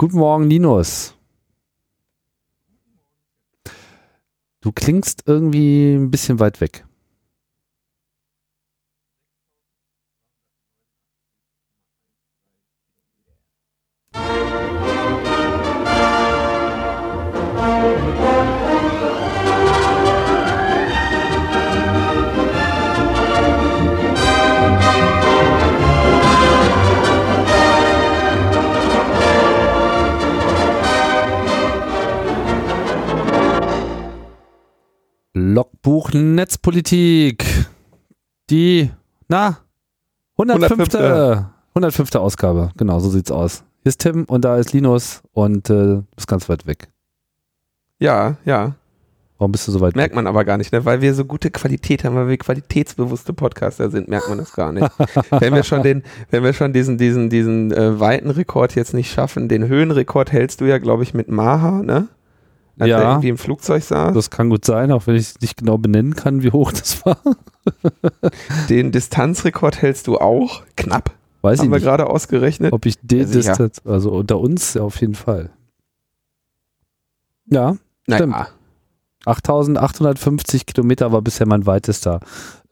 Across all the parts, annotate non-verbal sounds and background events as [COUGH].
Guten Morgen, Linus. Du klingst irgendwie ein bisschen weit weg. Logbuch Netzpolitik. Die, na, 105. 105. 105. Ausgabe. Genau, so sieht's aus. Hier ist Tim und da ist Linus und äh, du bist ganz weit weg. Ja, ja. Warum bist du so weit Merkt weg? man aber gar nicht, ne? weil wir so gute Qualität haben, weil wir qualitätsbewusste Podcaster sind, merkt man das gar nicht. [LAUGHS] wenn wir schon den, wenn wir schon diesen, diesen, diesen äh, weiten Rekord jetzt nicht schaffen, den Höhenrekord hältst du ja, glaube ich, mit Maha, ne? Als ja, er irgendwie im Flugzeug saß. Das kann gut sein, auch wenn ich nicht genau benennen kann, wie hoch das war. [LAUGHS] Den Distanzrekord hältst du auch knapp. Weiß haben ich wir gerade ausgerechnet. Ob ich den Distanz, also unter uns auf jeden Fall. Ja, naja. stimmt. 8850 Kilometer war bisher mein weitester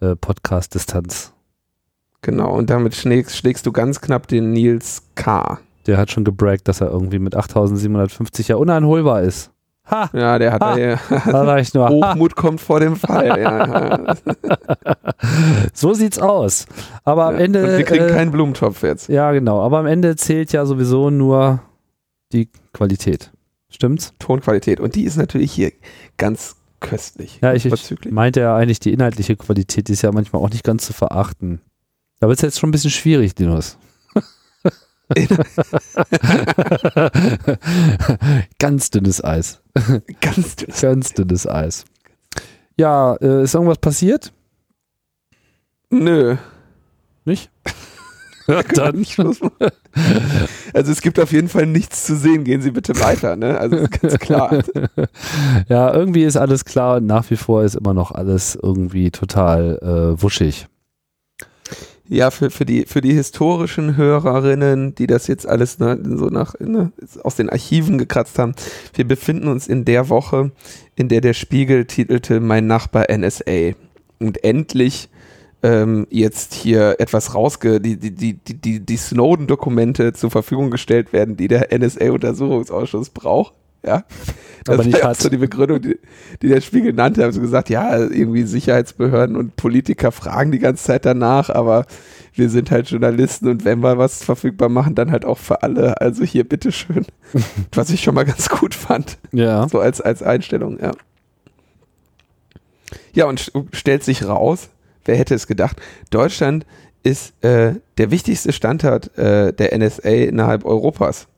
äh, Podcast-Distanz. Genau, und damit schlägst, schlägst, du ganz knapp den Nils K. Der hat schon gebraggt, dass er irgendwie mit 8750 ja uneinholbar ist. Ha, ja, der hat ha, ja, da ich nur. Hochmut ha. kommt vor dem Fall. Ja. [LAUGHS] so sieht's aus. Aber am Ende. Und wir kriegen äh, keinen Blumentopf jetzt. Ja, genau. Aber am Ende zählt ja sowieso nur die Qualität. Stimmt's? Tonqualität. Und die ist natürlich hier ganz köstlich. Ja, ich, ich meinte ja eigentlich die inhaltliche Qualität, die ist ja manchmal auch nicht ganz zu verachten. Da wird es jetzt schon ein bisschen schwierig, Linus. [LAUGHS] [LAUGHS] Ganz dünnes Eis. [LAUGHS] Ganz dünnes, Ganz dünnes Eis. Ja, äh, ist irgendwas passiert? Nö. Nicht? [LAUGHS] Ja, dann. [LAUGHS] Also es gibt auf jeden Fall nichts zu sehen. Gehen Sie bitte weiter, ne? Also ist ganz klar. Ja, irgendwie ist alles klar und nach wie vor ist immer noch alles irgendwie total äh, wuschig. Ja, für, für, die, für die historischen Hörerinnen, die das jetzt alles ne, so nach, ne, aus den Archiven gekratzt haben, wir befinden uns in der Woche, in der der Spiegel titelte Mein Nachbar NSA. Und endlich ähm, jetzt hier etwas rausge, die, die, die, die, die Snowden-Dokumente zur Verfügung gestellt werden, die der NSA-Untersuchungsausschuss braucht. Ja. Das aber nicht war hat. so die Begründung, die, die, der Spiegel nannte, haben sie gesagt, ja, irgendwie Sicherheitsbehörden und Politiker fragen die ganze Zeit danach, aber wir sind halt Journalisten und wenn wir was verfügbar machen, dann halt auch für alle. Also hier, bitteschön. [LAUGHS] was ich schon mal ganz gut fand. Ja. So als, als Einstellung, ja. Ja, und stellt sich raus, wer hätte es gedacht, Deutschland ist äh, der wichtigste Standort äh, der NSA innerhalb Europas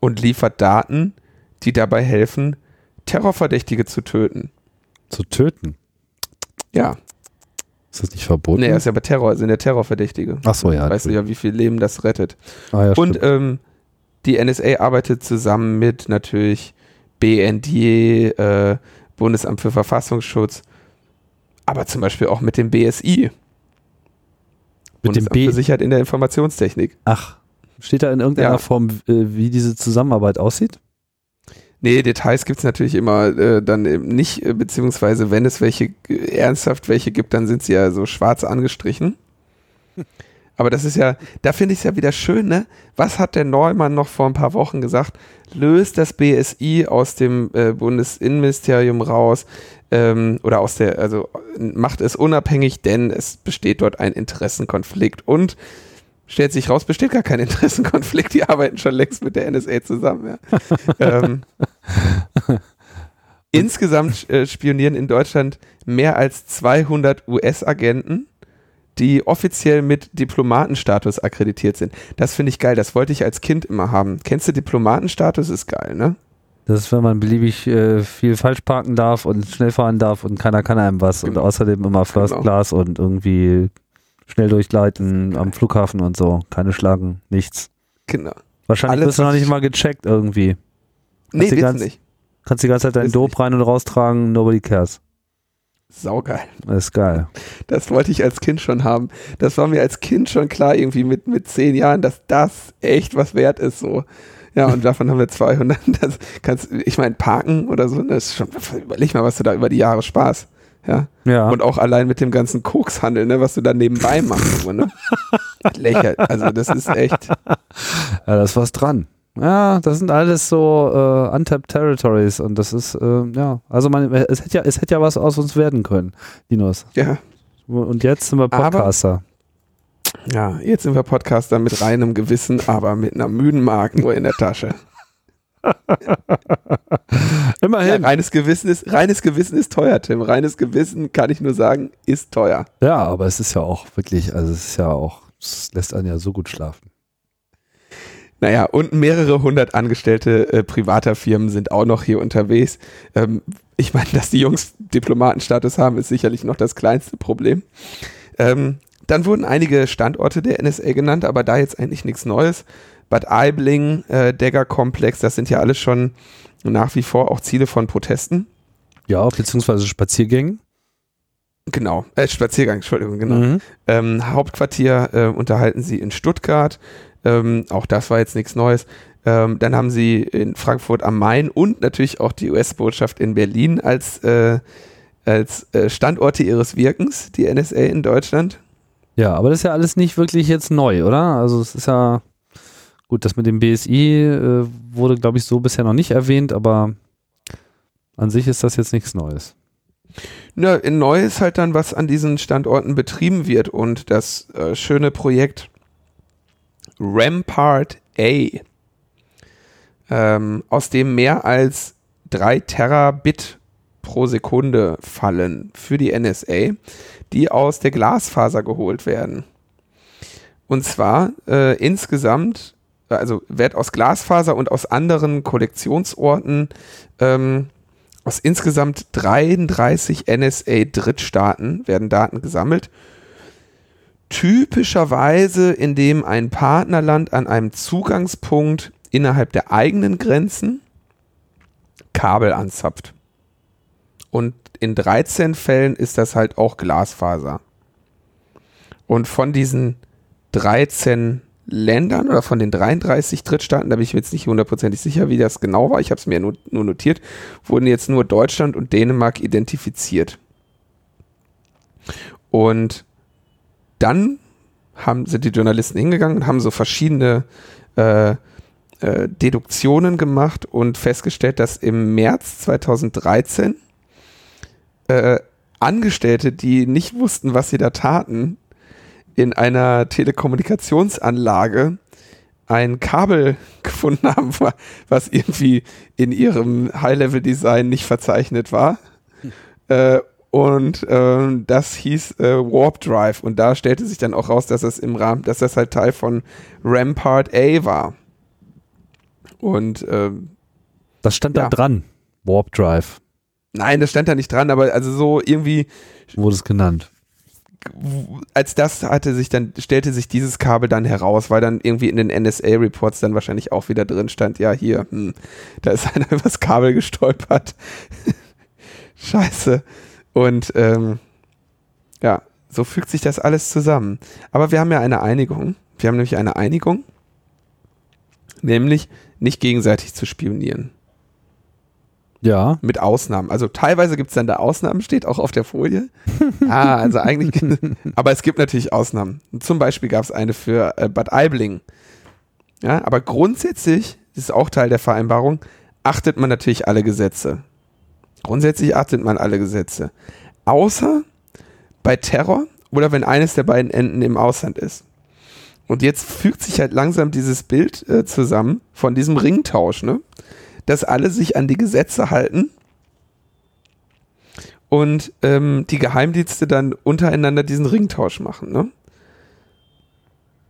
und liefert Daten, die dabei helfen, Terrorverdächtige zu töten. Zu töten? Ja. Ist das nicht verboten? Nee, er ist ja bei Terror, sind der Terrorverdächtige. Ach so, ja. Weißt du ja, wie viel Leben das rettet. Ah, ja, und ähm, die NSA arbeitet zusammen mit natürlich BND, äh, Bundesamt für Verfassungsschutz, aber zum Beispiel auch mit dem BSI. Mit Bundesamt dem B für Sicherheit in der Informationstechnik. Ach. Steht da in irgendeiner ja. Form, äh, wie diese Zusammenarbeit aussieht? Nee, Details gibt es natürlich immer äh, dann eben nicht, äh, beziehungsweise wenn es welche äh, ernsthaft welche gibt, dann sind sie ja so schwarz angestrichen. [LAUGHS] Aber das ist ja, da finde ich es ja wieder schön, ne? Was hat der Neumann noch vor ein paar Wochen gesagt? Löst das BSI aus dem äh, Bundesinnenministerium raus ähm, oder aus der, also macht es unabhängig, denn es besteht dort ein Interessenkonflikt und stellt sich raus, besteht gar kein Interessenkonflikt. Die arbeiten schon längst mit der NSA zusammen. Ja. [LAUGHS] ähm, insgesamt äh, spionieren in Deutschland mehr als 200 US-Agenten, die offiziell mit Diplomatenstatus akkreditiert sind. Das finde ich geil. Das wollte ich als Kind immer haben. Kennst du Diplomatenstatus? Ist geil, ne? Das ist, wenn man beliebig äh, viel falsch parken darf und schnell fahren darf und keiner kann einem was genau. und außerdem immer First genau. Class und irgendwie schnell durchleiten am Flughafen und so. Keine Schlangen, nichts. Genau. Wahrscheinlich wirst du noch nicht mal gecheckt irgendwie. Nee, kannst nicht. Kannst die ganze Zeit deinen Dope rein und raustragen, nobody cares. Saugeil. Das ist geil. Das wollte ich als Kind schon haben. Das war mir als Kind schon klar, irgendwie mit, mit zehn Jahren, dass das echt was wert ist, so. Ja, und davon haben wir 200. [LAUGHS] Das kannst, ich meine, parken oder so, das ist schon, überleg mal, was du da über die Jahre Spaß. Ja. Ja. Und auch allein mit dem ganzen Kokshandel, ne, was du da nebenbei machst. So, ne? [LAUGHS] Lächert. Also, das ist echt. Ja, da ist was dran. Ja, das sind alles so äh, untapped Territories und das ist, äh, ja, also man, es hätte ja, es hätte ja was aus uns werden können, Dinos. Ja. Und jetzt sind wir Aber- Podcaster. Ja, jetzt sind wir Podcaster mit reinem Gewissen, aber mit einer müden Markenuhr in der Tasche. [LAUGHS] Ja, Immerhin. reines Gewissen ist, reines Gewissen ist teuer, Tim. Reines Gewissen, kann ich nur sagen, ist teuer. Ja, aber es ist ja auch wirklich, also es ist ja auch, es lässt einen ja so gut schlafen. Naja, und mehrere hundert Angestellte äh, privater Firmen sind auch noch hier unterwegs. Ähm, ich meine, dass die Jungs Diplomatenstatus haben, ist sicherlich noch das kleinste Problem. Ähm, dann wurden einige Standorte der NSA genannt, aber da jetzt eigentlich nichts Neues. Bad Aibling, äh, Degger-Komplex, das sind ja alles schon nach wie vor auch Ziele von Protesten. Ja, beziehungsweise Spaziergängen. Genau, äh, Spaziergang, Entschuldigung, genau. Mhm. Ähm, Hauptquartier äh, unterhalten sie in Stuttgart. Ähm, auch das war jetzt nichts Neues. Ähm, dann haben sie in Frankfurt am Main und natürlich auch die US-Botschaft in Berlin als, äh, als äh, Standorte ihres Wirkens, die NSA in Deutschland. Ja, aber das ist ja alles nicht wirklich jetzt neu, oder? Also es ist ja gut, das mit dem BSI äh, wurde, glaube ich, so bisher noch nicht erwähnt, aber an sich ist das jetzt nichts Neues. Na, neu ist halt dann, was an diesen Standorten betrieben wird und das äh, schöne Projekt Rampart A, ähm, aus dem mehr als 3 Terabit pro Sekunde fallen für die NSA, die aus der Glasfaser geholt werden. Und zwar äh, insgesamt, also wird aus Glasfaser und aus anderen Kollektionsorten ähm, aus insgesamt 33 NSA-Drittstaaten werden Daten gesammelt. Typischerweise, indem ein Partnerland an einem Zugangspunkt innerhalb der eigenen Grenzen Kabel anzapft. Und in 13 Fällen ist das halt auch Glasfaser. Und von diesen 13 Ländern oder von den 33 Drittstaaten, da bin ich mir jetzt nicht hundertprozentig sicher, wie das genau war, ich habe es mir nur, nur notiert, wurden jetzt nur Deutschland und Dänemark identifiziert. Und dann haben, sind die Journalisten hingegangen und haben so verschiedene äh, äh, Deduktionen gemacht und festgestellt, dass im März 2013 äh, Angestellte, die nicht wussten, was sie da taten, in einer Telekommunikationsanlage ein Kabel [LAUGHS] gefunden haben, was irgendwie in ihrem High-Level-Design nicht verzeichnet war. Äh, und ähm, das hieß äh, Warp Drive. Und da stellte sich dann auch raus, dass das im Rahmen, dass das halt Teil von Rampart A war. Und ähm, Das stand Ja. da dran. Warp Drive nein, das stand da nicht dran, aber also so irgendwie wurde es genannt. Als das hatte sich dann, stellte sich dieses Kabel dann heraus, weil dann irgendwie in den NSA-Reports dann wahrscheinlich auch wieder drin stand, ja, hier, hm, da ist [LAUGHS] einer übers Kabel gestolpert. [LAUGHS] Scheiße. Und ähm, ja, so fügt sich das alles zusammen. Aber wir haben ja eine Einigung. Wir haben nämlich eine Einigung, nämlich nicht gegenseitig zu spionieren. Ja, Mit Ausnahmen. Also teilweise gibt es dann da Ausnahmen, steht auch auf der Folie. [LAUGHS] ah, also eigentlich, [LAUGHS] aber es gibt natürlich Ausnahmen. Zum Beispiel gab es eine für äh, Bad Aibling. Ja, aber grundsätzlich, das ist auch Teil der Vereinbarung, achtet man natürlich alle Gesetze. Grundsätzlich achtet man alle Gesetze. Außer bei Terror oder wenn eines der beiden Enden im Ausland ist. Und jetzt fügt sich halt langsam dieses Bild äh, zusammen von diesem Ringtausch, ne? Dass alle sich an die Gesetze halten und ähm, die Geheimdienste dann untereinander diesen Ringtausch machen. Ne?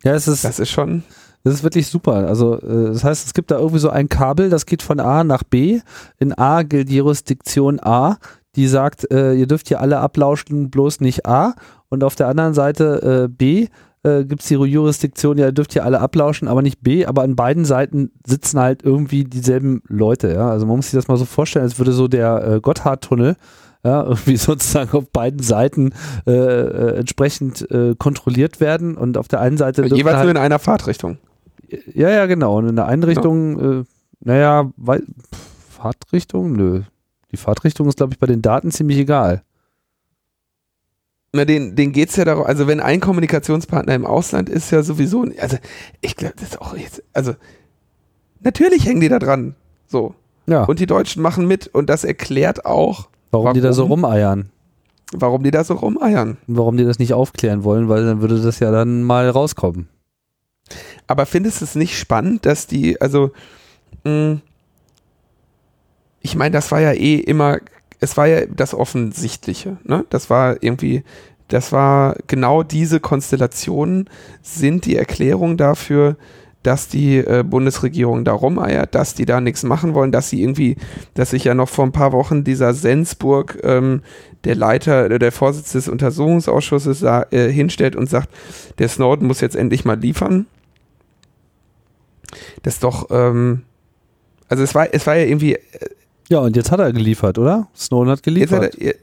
ja, es ist, Das ist schon. Das ist wirklich super. Also, äh, das heißt, es gibt da irgendwie so ein Kabel, das geht von A nach B. In A gilt Jurisdiktion A, die sagt, äh, ihr dürft hier alle ablauschen, bloß nicht A. Und auf der anderen Seite äh, B äh, gibt es die Jurisdiktion, ja, ihr dürft hier alle ablauschen, aber nicht B. Aber an beiden Seiten sitzen halt irgendwie dieselben Leute. Ja? Also, man muss sich das mal so vorstellen, als würde so der äh, Gotthardtunnel ja, [LAUGHS] irgendwie sozusagen auf beiden Seiten äh, äh, entsprechend äh, kontrolliert werden und auf der einen Seite jeweils halt, nur in einer Fahrtrichtung. Ja, ja, genau. Und in der einen Richtung, ja. äh, naja, weil, Fahrtrichtung? Nö. Die Fahrtrichtung ist, glaube ich, bei den Daten ziemlich egal. Na, den, den geht es ja darum, also wenn ein Kommunikationspartner im Ausland ist, ja sowieso, also ich glaube, das ist auch jetzt, also natürlich hängen die da dran. So. Ja. Und die Deutschen machen mit und das erklärt auch, warum, warum die da so rumeiern. Warum die da so rumeiern. Und warum die das nicht aufklären wollen, weil dann würde das ja dann mal rauskommen. Aber findest du es nicht spannend, dass die, also, mh, hm, ich meine, das war ja eh immer, es war ja das Offensichtliche, ne? Das war irgendwie, das war genau diese Konstellationen sind die Erklärung dafür, dass die äh, Bundesregierung da rumeiert, dass die da nichts machen wollen, dass sie irgendwie, dass sich ja noch vor ein paar Wochen dieser Sensburg, ähm, der Leiter, äh, der Vorsitzende des Untersuchungsausschusses äh, hinstellt und sagt, der Snowden muss jetzt endlich mal liefern. Das ist doch, ähm, also es war, es war ja irgendwie. Ja, und jetzt hat er geliefert, oder? Snowden hat geliefert. Hat er,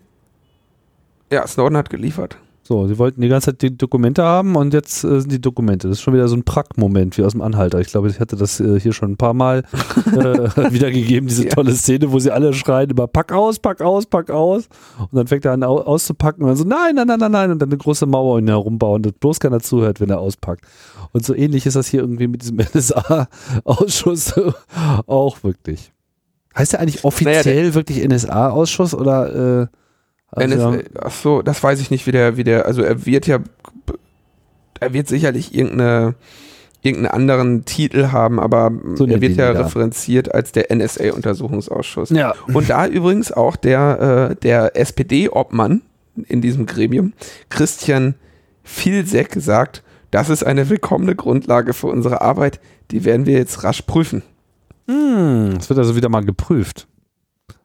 ja, Snowden hat geliefert. So, sie wollten die ganze Zeit die Dokumente haben und jetzt äh, sind die Dokumente. Das ist schon wieder so ein Prack-Moment wie aus dem Anhalter. Ich glaube, ich hatte das äh, hier schon ein paar Mal [LAUGHS] äh, wiedergegeben, diese ja. tolle Szene, wo sie alle schreien über Pack aus, Pack aus, Pack aus. Und dann fängt er an au auszupacken und dann so, nein, nein, nein, nein, nein. Und dann eine große Mauer um ihn herumbauen, dass bloß keiner zuhört, wenn er auspackt. Und so ähnlich ist das hier irgendwie mit diesem [LAUGHS] NSA-Ausschuss [LAUGHS] auch wirklich. Heißt der eigentlich offiziell naja, wirklich NSA-Ausschuss oder äh, also, NSA, ach so, das weiß ich nicht, wie der, wie der, also er wird ja, er wird sicherlich irgendeine, irgendeinen anderen Titel haben, aber so er wird ja referenziert als der NSA-Untersuchungsausschuss. Ja. Und da [LAUGHS] übrigens auch der, äh, der SPD-Obmann in diesem Gremium, Christian Filseck, sagt, das ist eine willkommene Grundlage für unsere Arbeit, die werden wir jetzt rasch prüfen. Hm, es wird also wieder mal geprüft.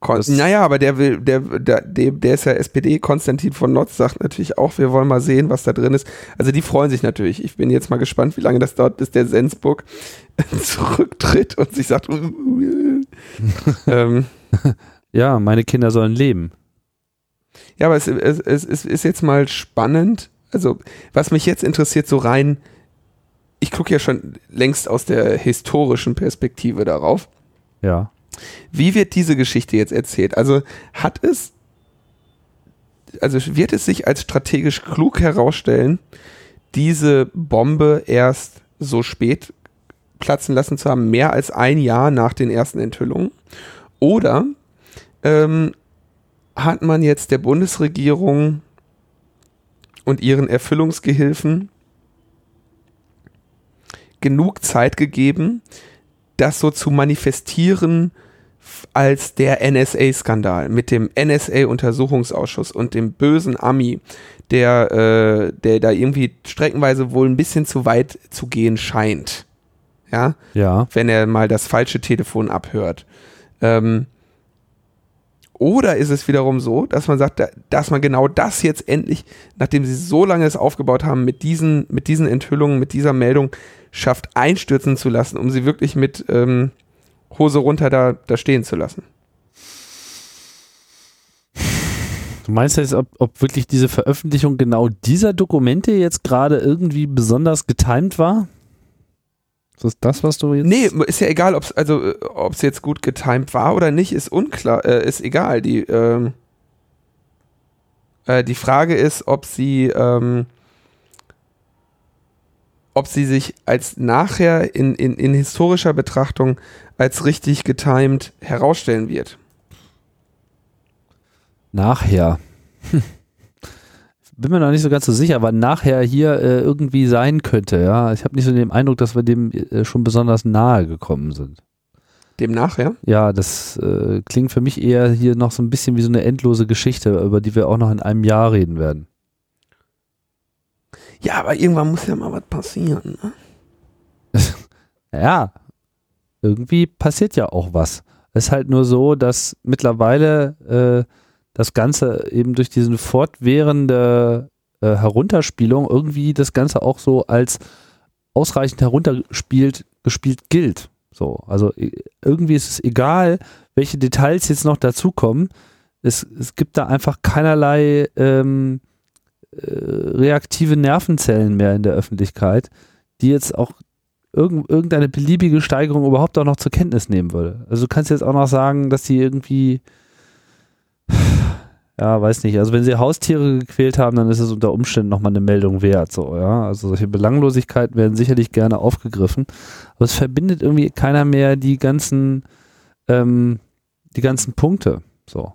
Kon naja, aber der will, der, der, der ist ja SPD, Konstantin von Notz sagt natürlich auch, wir wollen mal sehen, was da drin ist. Also die freuen sich natürlich. Ich bin jetzt mal gespannt, wie lange das dauert, bis der Sensburg [LAUGHS] zurücktritt und sich sagt, [LAUGHS] ähm, ja, meine Kinder sollen leben. Ja, aber es, es, es, es ist jetzt mal spannend. Also, was mich jetzt interessiert, so rein, ich gucke ja schon längst aus der historischen Perspektive darauf. Ja. Wie wird diese Geschichte jetzt erzählt? Also hat es, also wird es sich als strategisch klug herausstellen, diese Bombe erst so spät platzen lassen zu haben, mehr als ein Jahr nach den ersten Enthüllungen? Oder ähm, hat man jetzt der Bundesregierung und ihren Erfüllungsgehilfen genug Zeit gegeben, das so zu manifestieren als der NSA-Skandal mit dem NSA-Untersuchungsausschuss und dem bösen Ami, der, äh, der da irgendwie streckenweise wohl ein bisschen zu weit zu gehen scheint. Ja. Ja. Wenn er mal das falsche Telefon abhört. Ähm, oder ist es wiederum so, dass man sagt, dass man genau das jetzt endlich, nachdem sie so lange es aufgebaut haben, mit diesen, mit diesen Enthüllungen, mit dieser Meldung, schafft einstürzen zu lassen, um sie wirklich mit ähm, Hose runter da, da stehen zu lassen. Du meinst jetzt, ob, ob wirklich diese Veröffentlichung genau dieser Dokumente jetzt gerade irgendwie besonders getimt war? Ist das das, was du jetzt. Nee, ist ja egal, ob es also, äh, jetzt gut getimt war oder nicht, ist unklar, äh, ist egal. Die, ähm, äh, die Frage ist, ob sie, ähm, ob sie sich als nachher in, in, in historischer Betrachtung als richtig getimed herausstellen wird. Nachher. Hm bin mir noch nicht so ganz so sicher, wann nachher hier äh, irgendwie sein könnte. Ja, ich habe nicht so den Eindruck, dass wir dem äh, schon besonders nahe gekommen sind. Dem nachher? Ja, das äh, klingt für mich eher hier noch so ein bisschen wie so eine endlose Geschichte, über die wir auch noch in einem Jahr reden werden. Ja, aber irgendwann muss ja mal was passieren. Ne? [LAUGHS] ja, irgendwie passiert ja auch was. Es ist halt nur so, dass mittlerweile äh, das Ganze eben durch diese fortwährende äh, Herunterspielung irgendwie das Ganze auch so als ausreichend heruntergespielt gespielt gilt. So, also irgendwie ist es egal, welche Details jetzt noch dazukommen. es, es gibt da einfach keinerlei ähm, äh, reaktive Nervenzellen mehr in der Öffentlichkeit, die jetzt auch irgend, irgendeine beliebige Steigerung überhaupt auch noch zur Kenntnis nehmen würde. Also du kannst jetzt auch noch sagen, dass sie irgendwie ja, weiß nicht. Also wenn sie Haustiere gequält haben, dann ist es unter Umständen nochmal eine Meldung wert. So, ja. Also solche Belanglosigkeiten werden sicherlich gerne aufgegriffen. Aber es verbindet irgendwie keiner mehr die ganzen, ähm, die ganzen Punkte. So.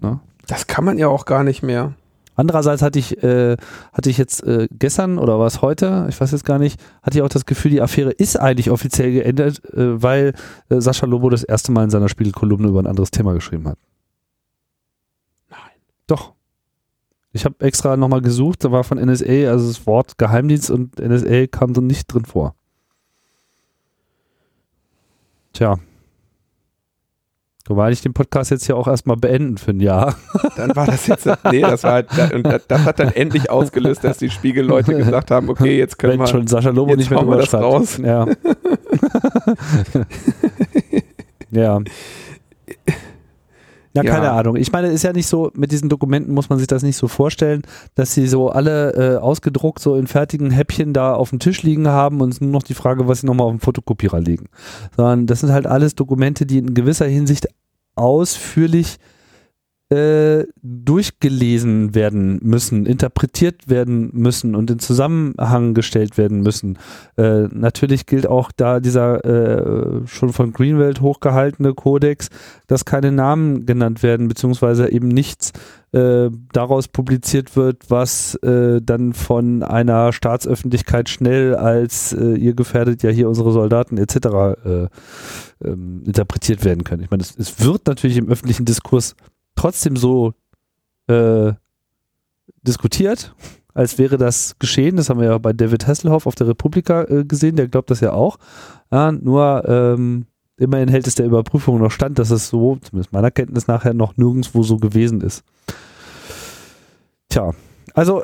Ne? Das kann man ja auch gar nicht mehr. Andererseits hatte ich, äh, hatte ich jetzt äh, gestern oder was heute, ich weiß jetzt gar nicht, hatte ich auch das Gefühl, die Affäre ist eigentlich offiziell geendet, äh, weil äh, Sascha Lobo das erste Mal in seiner Spiegelkolumne über ein anderes Thema geschrieben hat. Doch. Ich habe extra nochmal gesucht, da war von NSA, also das Wort Geheimdienst und NSA kam so nicht drin vor. Tja. Wobei ich den Podcast jetzt ja auch erstmal beenden für ein Jahr. [LAUGHS] Dann war das jetzt, nee, das war halt, und das hat dann endlich ausgelöst, dass die Spiegelleute gesagt haben, okay, jetzt können Wenn wir. schon Sascha Lobo nicht mehr drüber das raus. Ja. [LAUGHS] ja. Ja, ja, keine Ahnung. Ich meine, ist ja nicht so, mit diesen Dokumenten muss man sich das nicht so vorstellen, dass sie so alle äh, ausgedruckt so in fertigen Häppchen da auf dem Tisch liegen haben und es nur noch die Frage, was sie nochmal auf dem Fotokopierer liegen. Sondern das sind halt alles Dokumente, die in gewisser Hinsicht ausführlich äh, durchgelesen werden müssen, interpretiert werden müssen und in Zusammenhang gestellt werden müssen. Äh, natürlich gilt auch da dieser äh, schon von Greenwald hochgehaltene Kodex, dass keine Namen genannt werden, beziehungsweise eben nichts äh, daraus publiziert wird, was äh, dann von einer Staatsöffentlichkeit schnell als äh, ihr gefährdet ja hier unsere Soldaten etc. Äh, ähm, interpretiert werden können. Ich meine, es, es wird natürlich im öffentlichen Diskurs trotzdem so äh, diskutiert, als wäre das geschehen. Das haben wir ja bei David Hasselhoff auf der Republika gesehen, der glaubt das ja auch. Ja, nur ähm, immerhin hält es der Überprüfung noch stand, dass es so, zumindest meiner Kenntnis nachher, noch nirgendwo so gewesen ist. Tja, also,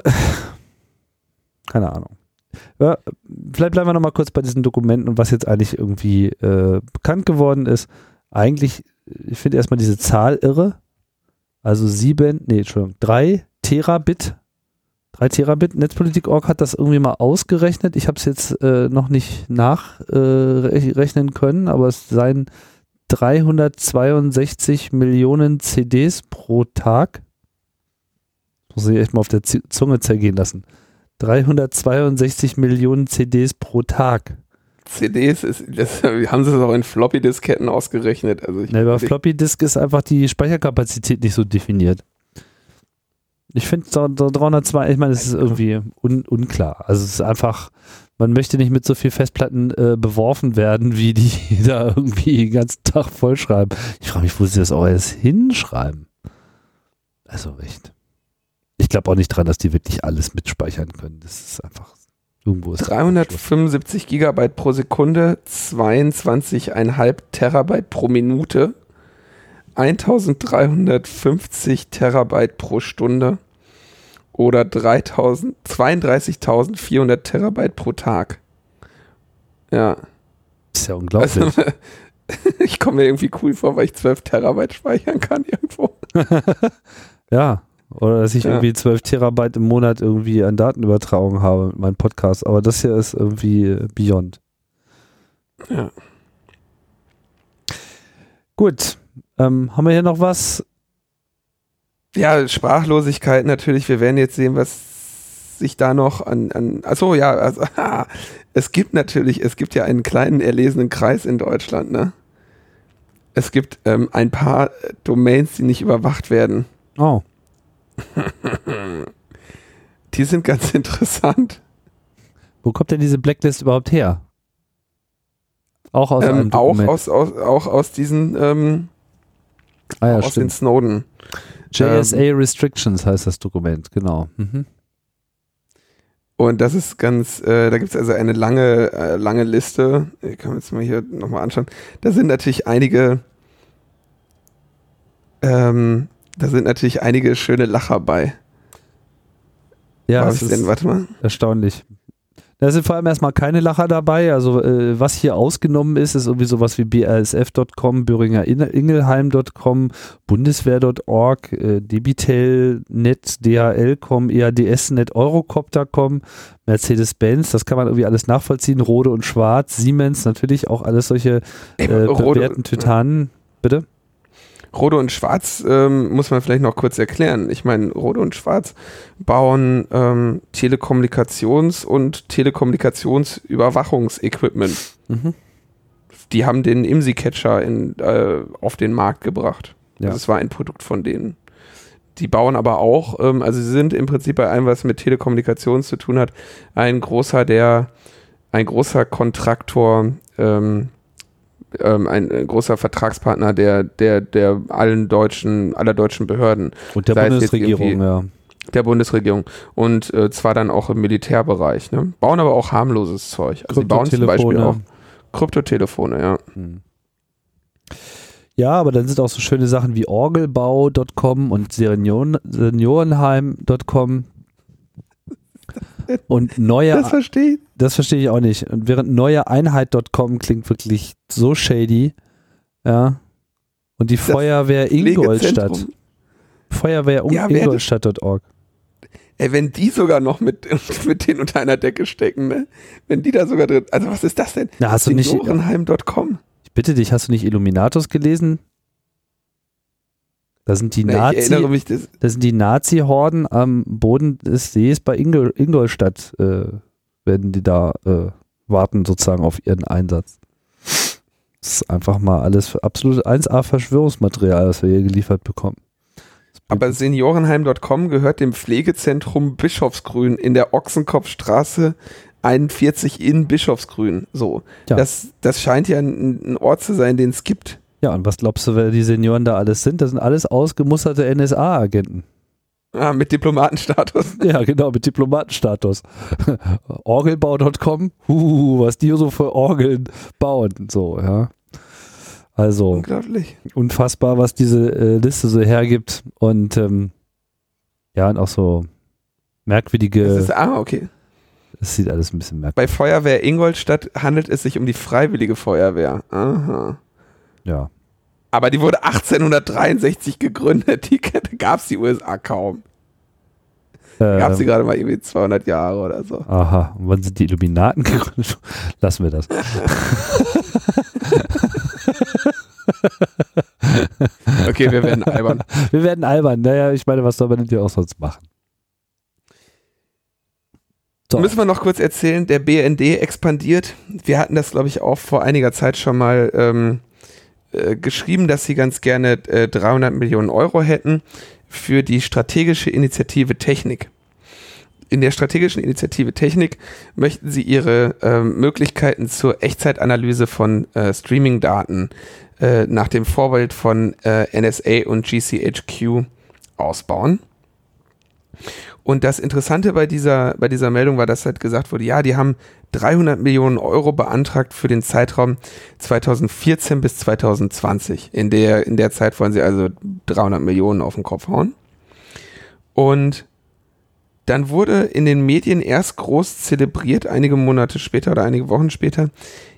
[SIGHS] keine Ahnung. Ja, vielleicht bleiben wir nochmal kurz bei diesen Dokumenten und was jetzt eigentlich irgendwie äh, bekannt geworden ist. Eigentlich, ich finde erstmal diese Zahl irre. Also sieben, nee, Entschuldigung, drei Terabit. Drei Terabit. Netzpolitik.org hat das irgendwie mal ausgerechnet. Ich habe es jetzt äh, noch nicht nachrechnen äh, können, aber es seien 362 Millionen CDs pro Tag. Muss ich echt mal auf der Zunge zergehen lassen. 362 Millionen CDs pro Tag. CDs, ist, das, haben sie es auch in Floppy-Disketten ausgerechnet. Also ich, ja, aber Floppy-Disk ist einfach die Speicherkapazität nicht so definiert. Ich finde 302, ich meine, es ist irgendwie un, unklar. Also es ist einfach, man möchte nicht mit so viel Festplatten äh, beworfen werden, wie die [LAUGHS] da irgendwie den ganzen Tag vollschreiben. Ich frage mich, wo sie das auch erst hinschreiben. Also echt. Ich glaube auch nicht dran, dass die wirklich alles mitspeichern können. Das ist einfach Irgendwo ist 375 Gigabyte pro Sekunde, 22,5 Terabyte pro Minute, 1350 Terabyte pro Stunde oder 32.400 Terabyte pro Tag. Ja. ist ja unglaublich. Also, [LAUGHS] ich komme mir irgendwie cool vor, weil ich 12 Terabyte speichern kann irgendwo. [LAUGHS] ja, oder dass ich ja. irgendwie 12 Terabyte im Monat irgendwie an Datenübertragung habe mit meinem Podcast. Aber das hier ist irgendwie beyond. Ja. Gut. Ähm, haben wir hier noch was? Ja, Sprachlosigkeit natürlich. Wir werden jetzt sehen, was sich da noch an, an achso, ja, also, [LAUGHS] es gibt natürlich, es gibt ja einen kleinen erlesenen Kreis in Deutschland, ne? Es gibt ähm, ein paar Domains, die nicht überwacht werden. Oh. [LAUGHS] Die sind ganz interessant. Wo kommt denn diese Blacklist überhaupt her? Auch aus ähm, auch aus, aus, auch aus diesen ähm, ah, ja, aus stimmt. den Snowden. JSA ähm, Restrictions heißt das Dokument, genau. Mhm. Und das ist ganz, äh, da gibt es also eine lange, äh, lange Liste. Ich kann mir jetzt mal hier nochmal anschauen. Da sind natürlich einige ähm, da sind natürlich einige schöne Lacher bei. Ja, das ist denn, warte mal. erstaunlich. Da sind vor allem erstmal keine Lacher dabei. Also äh, was hier ausgenommen ist, ist irgendwie sowas wie BASF.com, BöhringerIngelheim.com, Bundeswehr.org, äh, Debitel.net, DHL.com, EADS.net, Eurocopter.com, Mercedes-Benz, das kann man irgendwie alles nachvollziehen, Rode und Schwarz, Siemens, natürlich auch alles solche äh, bewährten Titanen. Bitte? Rode und Schwarz ähm, muss man vielleicht noch kurz erklären. Ich meine, Rode und Schwarz bauen ähm, Telekommunikations- und Telekommunikationsüberwachungsequipment. Mhm. Die haben den IMSI-Catcher äh, auf den Markt gebracht. Ja. Es war ein Produkt von denen. Die bauen aber auch, ähm, also sie sind im Prinzip bei allem, was mit Telekommunikation zu tun hat, ein großer, der, ein großer Kontraktor ähm, ähm, ein, ein, großer Vertragspartner der, der, der allen deutschen, aller deutschen Behörden. Und der Bundesregierung, ja. Der Bundesregierung. Und äh, zwar dann auch im Militärbereich. Ne? Bauen aber auch harmloses Zeug. Also die bauen zum Beispiel auch Kryptotelefone, ja. Hm. Ja, aber dann sind auch so schöne Sachen wie orgelbau.com und seniorenheim.com und neue. Das verstehe Das verstehe ich auch nicht. Und während neue Einheit.com klingt wirklich so shady. Ja. Und die Feuerwehr Ingolstadt. Feuerwehr ja, Ingolstadt.org. Ey, wenn die sogar noch mit, [LAUGHS] mit denen unter einer Decke stecken, ne? Wenn die da sogar drin. Also, was ist das denn? Na, hast du nicht. Ich bitte dich, hast du nicht Illuminatus gelesen? Da sind die, Na, Nazi, mich, das, das sind die Nazi-Horden am Boden des Sees bei Ingol, Ingolstadt, äh, werden die da äh, warten sozusagen auf ihren Einsatz. Das ist einfach mal alles für absolut 1A Verschwörungsmaterial, was wir hier geliefert bekommen. Aber seniorenheim.com gehört dem Pflegezentrum Bischofsgrün in der Ochsenkopfstraße 41 in Bischofsgrün. So. Ja. Das, das scheint ja ein, ein Ort zu sein, den es gibt. Ja, und was glaubst du, wer die Senioren da alles sind? Das sind alles ausgemusterte NSA-Agenten. Ah, mit Diplomatenstatus. [LAUGHS] Ja, genau, mit Diplomatenstatus. [LAUGHS] Orgelbau.com, uh, was die so für Orgeln bauen, so, ja. Also, Unglaublich. unfassbar, was diese äh, Liste so hergibt und ähm, ja, und auch so merkwürdige. Das ist, ah, okay. Es sieht alles ein bisschen merkwürdig aus. Bei Feuerwehr Ingolstadt handelt es sich um die Freiwillige Feuerwehr. Aha. Ja. Aber die wurde 1863 gegründet. Die gab es die USA kaum. Ähm, gab sie gerade mal irgendwie 200 Jahre oder so. Aha. Und wann sind die Illuminaten [LAUGHS] gegründet? Lassen wir das. [LAUGHS] okay, wir werden albern. Wir werden albern. Naja, ich meine, was soll man denn hier auch sonst machen? So. Müssen wir noch kurz erzählen, der BND expandiert. Wir hatten das, glaube ich, auch vor einiger Zeit schon mal ähm, äh, geschrieben, dass sie ganz gerne äh, 300 Millionen Euro hätten für die strategische Initiative Technik. In der strategischen Initiative Technik möchten sie ihre äh, Möglichkeiten zur Echtzeitanalyse von äh, Streaming-Daten äh, nach dem Vorbild von äh, NSA und GCHQ ausbauen. Und das Interessante bei dieser, bei dieser Meldung war, dass halt gesagt wurde, ja, die haben 300 Millionen Euro beantragt für den Zeitraum 2014 bis 2020. In der, in der Zeit wollen sie also 300 Millionen auf den Kopf hauen. Und dann wurde in den Medien erst groß zelebriert, einige Monate später oder einige Wochen später,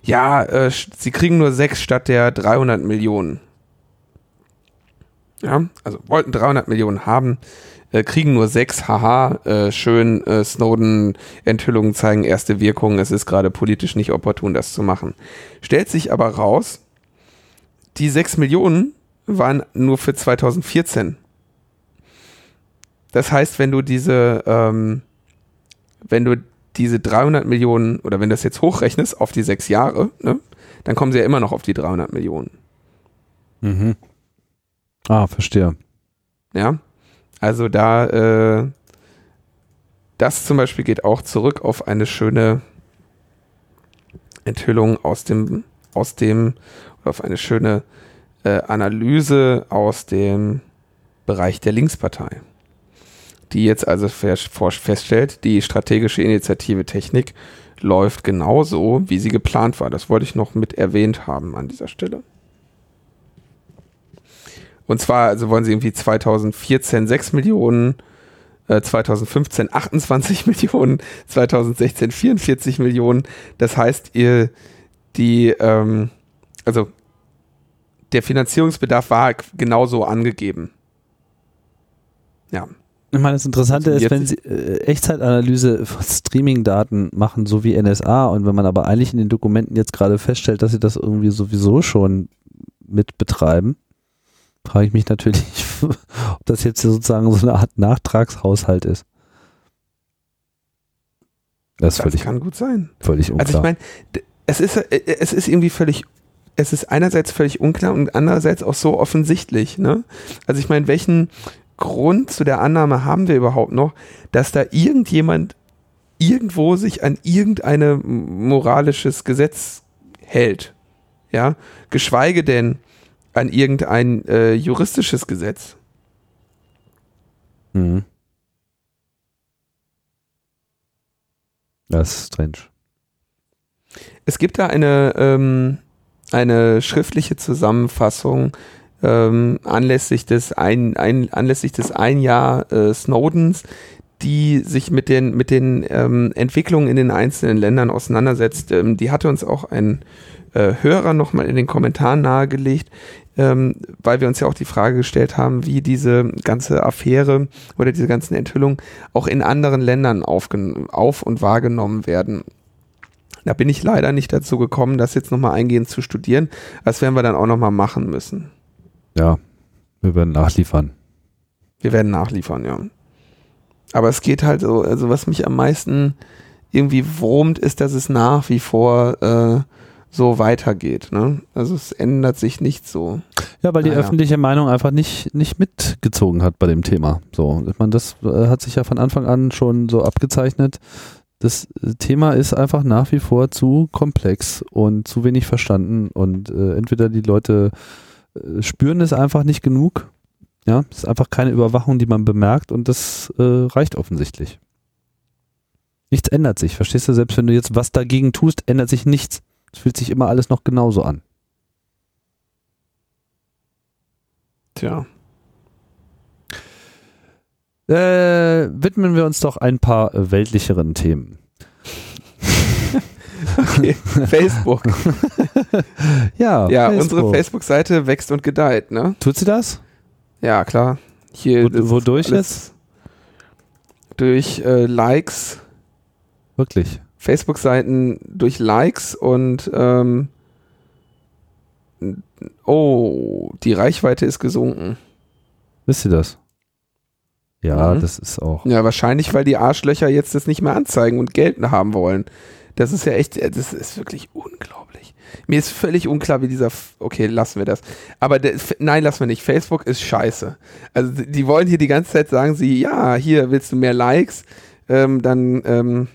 ja, äh, sie kriegen nur sechs statt der 300 Millionen. Ja, also wollten 300 Millionen haben, äh, kriegen nur sechs, haha, äh, schön, äh, Snowden-Enthüllungen zeigen erste Wirkungen, es ist gerade politisch nicht opportun, das zu machen. Stellt sich aber raus, die sechs Millionen waren nur für 2014. Das heißt, wenn du diese, ähm, wenn du diese 300 Millionen oder wenn du das jetzt hochrechnest auf die sechs Jahre, ne, dann kommen sie ja immer noch auf die 300 Millionen. Mhm. Ah, verstehe. Ja, also da, äh, das zum Beispiel geht auch zurück auf eine schöne Enthüllung aus dem, aus dem, auf eine schöne äh, Analyse aus dem Bereich der Linkspartei. Die jetzt also feststellt, die strategische Initiative Technik läuft genauso, wie sie geplant war. Das wollte ich noch mit erwähnt haben an dieser Stelle. Und zwar, also wollen sie irgendwie 2014 6 Millionen, äh, 2015 28 [LAUGHS] Millionen, 2016 44 Millionen. Das heißt, ihr die, ähm, also der Finanzierungsbedarf war genauso angegeben. Ja. Ich meine, das Interessante ist, wenn Sie äh, Echtzeitanalyse von Streaming-Daten machen, so wie NSA, und wenn man aber eigentlich in den Dokumenten jetzt gerade feststellt, dass Sie das irgendwie sowieso schon mit betreiben, frage ich mich natürlich, [LAUGHS] ob das jetzt sozusagen so eine Art Nachtragshaushalt ist. Das, das kann gut sein. Völlig unklar. Also ich meine, es ist, äh, es ist irgendwie völlig, es ist einerseits völlig unklar und andererseits auch so offensichtlich. Ne? Also ich meine, welchen Grund zu der Annahme haben wir überhaupt noch, dass da irgendjemand irgendwo sich an irgendein moralisches Gesetz hält? Ja, geschweige denn an irgendein äh, juristisches Gesetz. Mhm. Das ist strange. Es gibt da eine, ähm, eine schriftliche Zusammenfassung ähm, anlässlich des ein, ein, anlässlich des ein Jahr äh, Snowdens, die sich mit den, mit den ähm, Entwicklungen in den einzelnen Ländern auseinandersetzt. Ähm, die hatte uns auch ein äh, Hörer nochmal in den Kommentaren nahegelegt, ähm, weil wir uns ja auch die Frage gestellt haben, wie diese ganze Affäre oder diese ganzen Enthüllungen auch in anderen Ländern auf und wahrgenommen werden. Da bin ich leider nicht dazu gekommen, das jetzt nochmal eingehend zu studieren. Das werden wir dann auch nochmal machen müssen. Ja, wir werden nachliefern. Wir werden nachliefern, ja. Aber es geht halt so, also was mich am meisten irgendwie wurmt, ist, dass es nach wie vor äh, so weitergeht. Ne? Also es ändert sich nicht so. Ja, weil die naja. öffentliche Meinung einfach nicht, nicht mitgezogen hat bei dem Thema. So, ich meine, das äh, hat sich ja von Anfang an schon so abgezeichnet. Das äh, Thema ist einfach nach wie vor zu komplex und zu wenig verstanden und äh, entweder die Leute äh, spüren es einfach nicht genug. Ja, es ist einfach keine Überwachung, die man bemerkt und das äh, reicht offensichtlich. Nichts ändert sich, verstehst du? Selbst wenn du jetzt was dagegen tust, ändert sich nichts. Es fühlt sich immer alles noch genauso an. Tja. Äh, widmen wir uns doch ein paar äh, weltlicheren Themen. [LAUGHS] okay, Facebook. [LAUGHS] ja, ja Facebook. unsere Facebook-Seite wächst und gedeiht, ne? Tut sie das? Ja, klar. Hier Wo, wodurch jetzt? Durch äh, Likes. Wirklich? Facebook-Seiten durch Likes und ähm, oh, die Reichweite ist gesunken. Wisst ihr das? Ja, mhm. das ist auch. Ja, wahrscheinlich, weil die Arschlöcher jetzt das nicht mehr anzeigen und Geld haben wollen. Das ist ja echt, das ist wirklich unglaublich. Mir ist völlig unklar, wie dieser, okay, lassen wir das. Aber der, nein, lassen wir nicht. Facebook ist scheiße. Also die wollen hier die ganze Zeit sagen, sie, ja, hier willst du mehr Likes, ähm, dann ähm,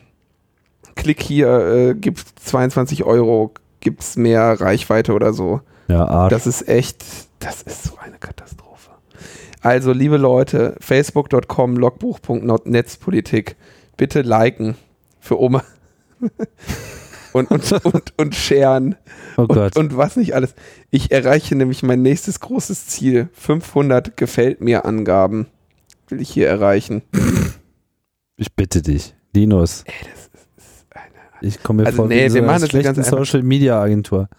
klick hier, äh, gib 22 Euro, gibt's mehr Reichweite oder so. Ja, Arsch. Das ist echt, das ist so eine Katastrophe. Also, liebe Leute, facebook.com, logbuch.netzpolitik, bitte liken für Oma. [LAUGHS] und, und, und, und scheren. Oh Gott. Und, und was nicht alles. Ich erreiche nämlich mein nächstes großes Ziel. 500 gefällt mir Angaben will ich hier erreichen. Ich bitte dich. Linus. Ey, das ich komme mir also vor nee, wie so wir machen das ganz Social Media Agentur.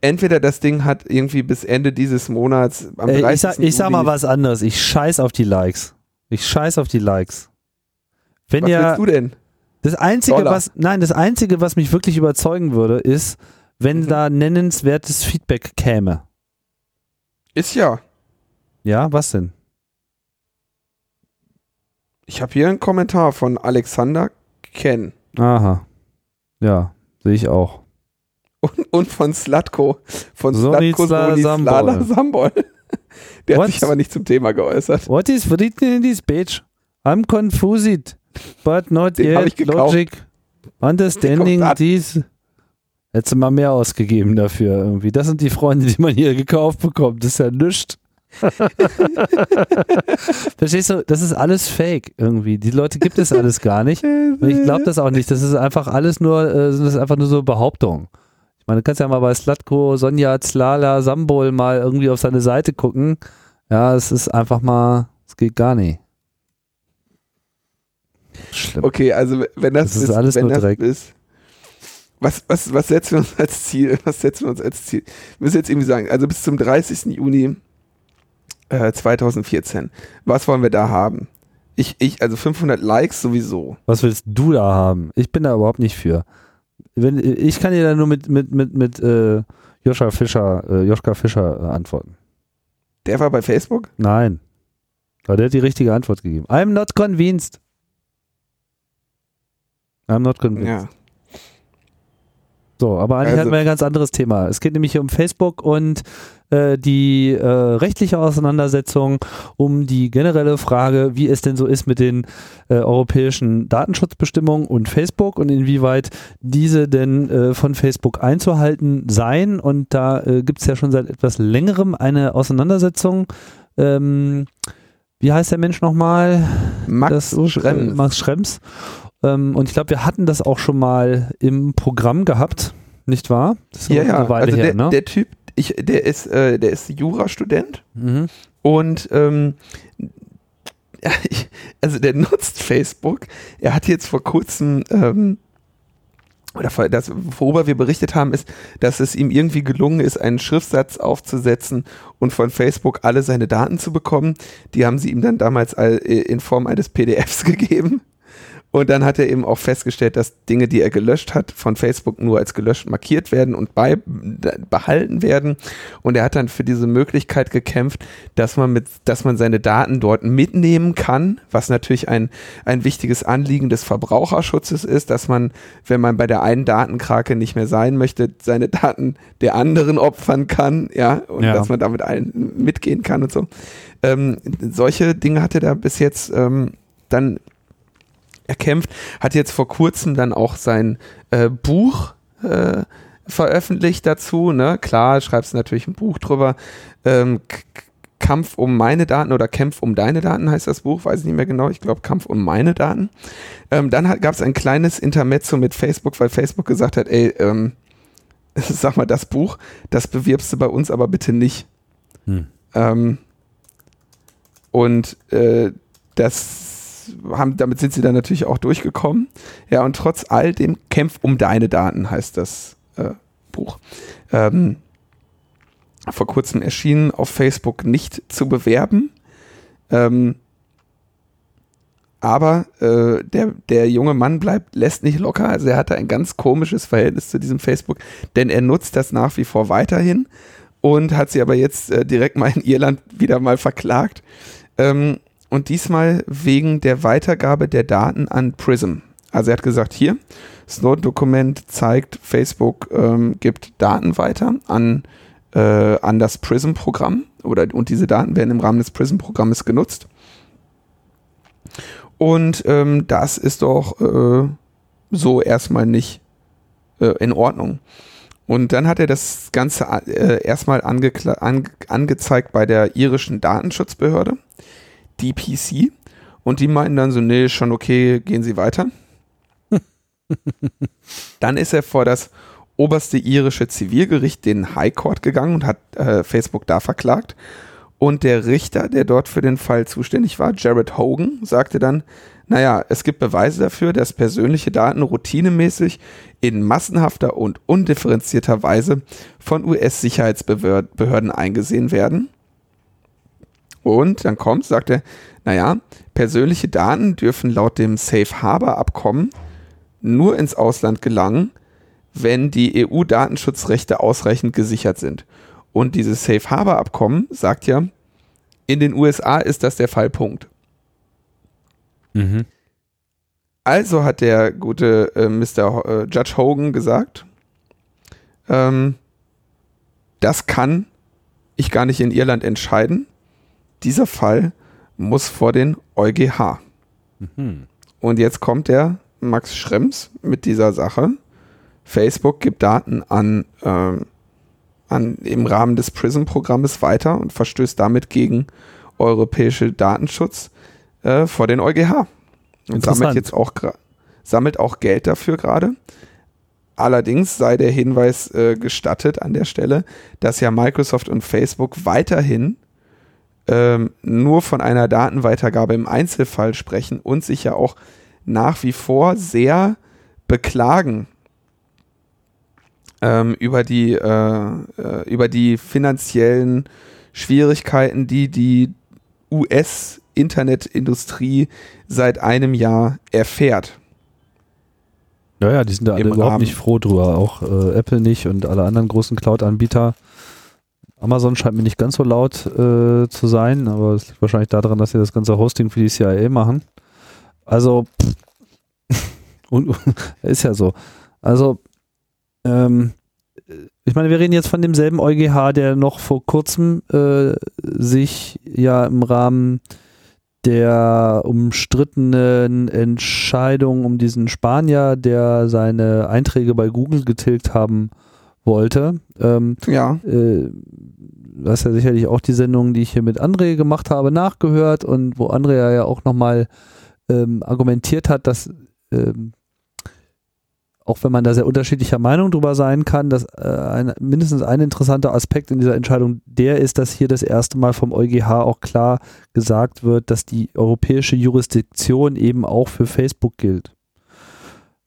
Entweder das Ding hat irgendwie bis Ende dieses Monats am Ey, ich, sag, ich sag mal was anderes. Ich scheiß auf die Likes. Ich scheiß auf die Likes. Wenn was ja, willst du denn? Das einzige, Dollar. was nein, das einzige, was mich wirklich überzeugen würde, ist, wenn mhm. da nennenswertes Feedback käme. Ist ja. Ja, was denn? Ich habe hier einen Kommentar von Alexander Ken. Aha. Ja, sehe ich auch. Und, und von Slatko. Von Slatko Sambol. Sambol. [LAUGHS] Der What? hat sich aber nicht zum Thema geäußert. What is written in this page? I'm confused, but not Den yet logic. Understanding these. Hättest du mal mehr ausgegeben dafür irgendwie. Das sind die Freunde, die man hier gekauft bekommt. Das ist ja nichts. Verstehst du? Das ist alles Fake irgendwie. Die Leute gibt es alles gar nicht. Und ich glaube das auch nicht. Das ist einfach alles nur, äh, das ist einfach nur so Behauptungen. Ich meine, du kannst ja mal bei Slatko, Sonja, Zlala, Sambol mal irgendwie auf seine Seite gucken. Ja, es ist einfach mal, es geht gar nicht. Schlimm. Okay, also wenn das, Das ist alles wenn nur das Dreck. ist, was, was, was setzen wir uns als Ziel? [LAUGHS] Was setzen wir uns als Ziel? Wir müssen jetzt irgendwie sagen, also bis zum 30. Juni äh, 2014. Was wollen wir da haben? Ich, ich, also 500 Likes sowieso. Was willst du da haben? Ich bin da überhaupt nicht für. Wenn, ich kann dir da nur mit, mit, mit, mit äh, Joscha Fischer, äh, Joschka Fischer äh, antworten. Der war bei Facebook? Nein. Aber der hat die richtige Antwort gegeben. I'm not convinced. I'm not convinced. Ja. So, aber eigentlich Also- hatten wir ein ganz anderes Thema. Es geht nämlich um Facebook und äh, die äh, rechtliche Auseinandersetzung um die generelle Frage, wie es denn so ist mit den äh, europäischen Datenschutzbestimmungen und Facebook und inwieweit diese denn äh, von Facebook einzuhalten seien. Und da äh, gibt es ja schon seit etwas längerem eine Auseinandersetzung. Ähm, wie heißt der Mensch nochmal? Max das, Schrems. Max Schrems. Ähm, und ich glaube, wir hatten das auch schon mal im Programm gehabt, nicht wahr? Das ist Ja, ja. Also her, der, ne? der Typ, ich, der ist, äh, der ist Jurastudent mhm. und ähm, [LAUGHS] also der nutzt Facebook. Er hat jetzt vor kurzem ähm, oder vor- das, worüber wir berichtet haben, ist, dass es ihm irgendwie gelungen ist, einen Schriftsatz aufzusetzen und von Facebook alle seine Daten zu bekommen. Die haben sie ihm dann damals all, äh, in Form eines PDFs [LAUGHS] gegeben. Und dann hat er eben auch festgestellt, dass Dinge, die er gelöscht hat, von Facebook nur als gelöscht markiert werden und bei, behalten werden. Und er hat dann für diese Möglichkeit gekämpft, dass man mit, dass man seine Daten dort mitnehmen kann, was natürlich ein, ein wichtiges Anliegen des Verbraucherschutzes ist, dass man, wenn man bei der einen Datenkrake nicht mehr sein möchte, seine Daten der anderen opfern kann, ja, und Ja. dass man damit allen mitgehen kann und so. Ähm, solche Dinge hat er da bis jetzt ähm, dann erkämpft, hat jetzt vor kurzem dann auch sein äh, Buch äh, veröffentlicht dazu, ne? Klar, schreibst natürlich ein Buch drüber. Ähm, Kampf um meine Daten oder Kämpf um deine Daten heißt das Buch, weiß ich nicht mehr genau. Ich glaube Kampf um meine Daten. Ähm, dann gab es ein kleines Intermezzo mit Facebook, weil Facebook gesagt hat, ey, ähm, [LAUGHS] sag mal, das Buch, das bewirbst du bei uns aber bitte nicht. Hm. Ähm, und äh, das haben, damit sind sie dann natürlich auch durchgekommen. Ja, und trotz all dem Kämpf um deine Daten heißt das äh, Buch. Ähm, vor kurzem erschienen, auf Facebook nicht zu bewerben. Ähm, aber äh, der, der junge Mann bleibt, lässt nicht locker. Also er hatte ein ganz komisches Verhältnis zu diesem Facebook, denn er nutzt das nach wie vor weiterhin und hat sie aber jetzt äh, direkt mal in Irland wieder mal verklagt. Ähm, und diesmal wegen der Weitergabe der Daten an Prism. Also er hat gesagt, hier, Snowden-Dokument zeigt, Facebook ähm, gibt Daten weiter an, äh, an das Prism-Programm oder und diese Daten werden im Rahmen des Prism-Programmes genutzt. Und ähm, das ist doch äh, so erstmal nicht äh, in Ordnung. Und dann hat er das Ganze äh, erstmal angekla- an, angezeigt bei der irischen Datenschutzbehörde, DPC. Und die meinten dann so, nee, schon okay, gehen Sie weiter. [LAUGHS] dann ist er vor das oberste irische Zivilgericht, den High Court, gegangen und hat äh, Facebook da verklagt. Und der Richter, der dort für den Fall zuständig war, Jared Hogan, sagte dann, naja, es gibt Beweise dafür, dass persönliche Daten routinemäßig in massenhafter und undifferenzierter Weise von US-Sicherheitsbehörden eingesehen werden. Und dann kommt, sagt er, naja, persönliche Daten dürfen laut dem Safe Harbor Abkommen nur ins Ausland gelangen, wenn die EU-Datenschutzrechte ausreichend gesichert sind. Und dieses Safe Harbor Abkommen sagt ja, in den USA ist das der Fall, Punkt. Mhm. Also hat der gute äh, Mr. Ho- äh, Judge Hogan gesagt, ähm, das kann ich gar nicht in Irland entscheiden. Dieser Fall muss vor den EuGH. Mhm. Und jetzt kommt der Max Schrems mit dieser Sache. Facebook gibt Daten an, ähm, an im Rahmen des PRISM-Programmes weiter und verstößt damit gegen europäische Datenschutz äh, vor den EuGH. Und sammelt jetzt auch sammelt auch Geld dafür gerade. Allerdings sei der Hinweis äh, gestattet an der Stelle, dass ja Microsoft und Facebook weiterhin ähm, nur von einer Datenweitergabe im Einzelfall sprechen und sich ja auch nach wie vor sehr beklagen ähm, über, die, äh, äh über die finanziellen Schwierigkeiten, die die US-Internetindustrie seit einem Jahr erfährt. Ja, ja, die sind da alle überhaupt Rahmen. nicht froh drüber. Auch äh, Apple nicht und alle anderen großen Cloud-Anbieter. Amazon scheint mir nicht ganz so laut äh, zu sein, aber es liegt wahrscheinlich daran, dass sie das ganze Hosting für die CIA machen. Also, [LAUGHS] und, [LAUGHS] ist ja so. Also, ähm, ich meine, wir reden jetzt von demselben EuGH, der noch vor kurzem äh, sich ja im Rahmen der umstrittenen Entscheidung um diesen Spanier, der seine Einträge bei Google getilgt haben wollte. Ähm, ja. Äh, du hast ja sicherlich auch die Sendung, die ich hier mit André gemacht habe, nachgehört und wo André ja auch nochmal ähm, argumentiert hat, dass ähm, auch wenn man da sehr unterschiedlicher Meinung drüber sein kann, dass äh, ein, mindestens ein interessanter Aspekt in dieser Entscheidung der ist, dass hier das erste Mal vom EuGH auch klar gesagt wird, dass die europäische Jurisdiktion eben auch für Facebook gilt.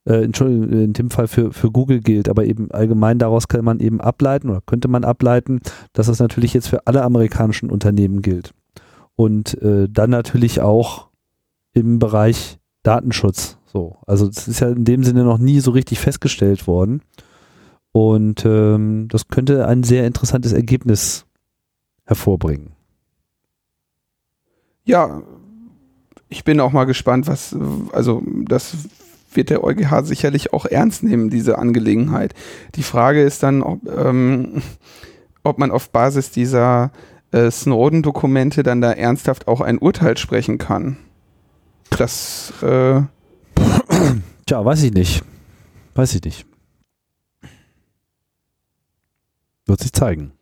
Äh, Entschuldigung, in dem Fall für, für Google gilt, aber eben allgemein daraus kann man eben ableiten oder könnte man ableiten, dass das natürlich jetzt für alle amerikanischen Unternehmen gilt. Und äh, dann natürlich auch im Bereich Datenschutz so, also es ist ja in dem Sinne noch nie so richtig festgestellt worden. Und ähm, das könnte ein sehr interessantes Ergebnis hervorbringen. Ja, ich bin auch mal gespannt, was, also das wird der EuGH sicherlich auch ernst nehmen, diese Angelegenheit. Die Frage ist dann, ob, ähm, ob man auf Basis dieser äh, Snowden-Dokumente dann da ernsthaft auch ein Urteil sprechen kann. Das äh, Tja, weiß ich nicht. Weiß ich nicht. Wird sich zeigen.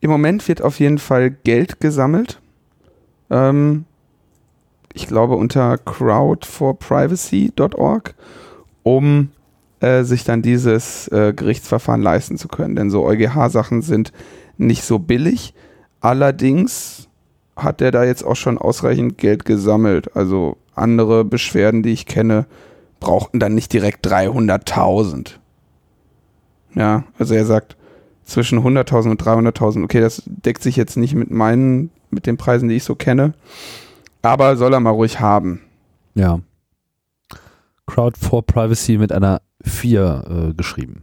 Im Moment wird auf jeden Fall Geld gesammelt. Ähm, ich glaube unter crowdforprivacy.org, um äh, sich dann dieses äh, Gerichtsverfahren leisten zu können. Denn so EuGH-Sachen sind nicht so billig. Allerdings hat er da jetzt auch schon ausreichend Geld gesammelt. Also andere Beschwerden, die ich kenne, brauchten dann nicht direkt 300.000. Ja, also er sagt zwischen 100.000 und 300.000. Okay, das deckt sich jetzt nicht mit meinen, mit den Preisen, die ich so kenne. Aber soll er mal ruhig haben. Ja. Crowd for Privacy mit einer 4 äh, geschrieben.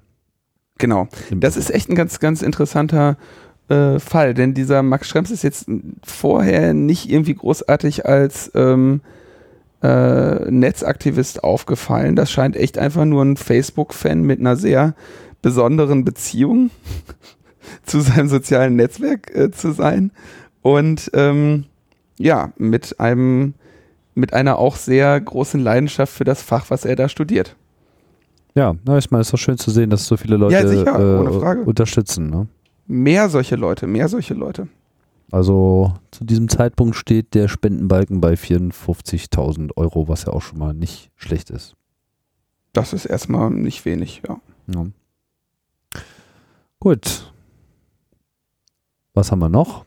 Genau. Das ist echt ein ganz, ganz interessanter äh, Fall, denn dieser Max Schrems ist jetzt vorher nicht irgendwie großartig als ähm, äh, Netzaktivist aufgefallen. Das scheint echt einfach nur ein Facebook-Fan mit einer sehr besonderen Beziehung [LAUGHS] zu seinem sozialen Netzwerk äh, zu sein. Und ähm, ja, mit einem, mit einer auch sehr großen Leidenschaft für das Fach, was er da studiert. Ja, na, ich meine, es ist doch schön zu sehen, dass so viele Leute ja, sicher, äh, unterstützen. Ne? Mehr solche Leute, mehr solche Leute. Also zu diesem Zeitpunkt steht der Spendenbalken bei 54.000 Euro, was ja auch schon mal nicht schlecht ist. Das ist erstmal nicht wenig, ja. ja. Gut. Was haben wir noch?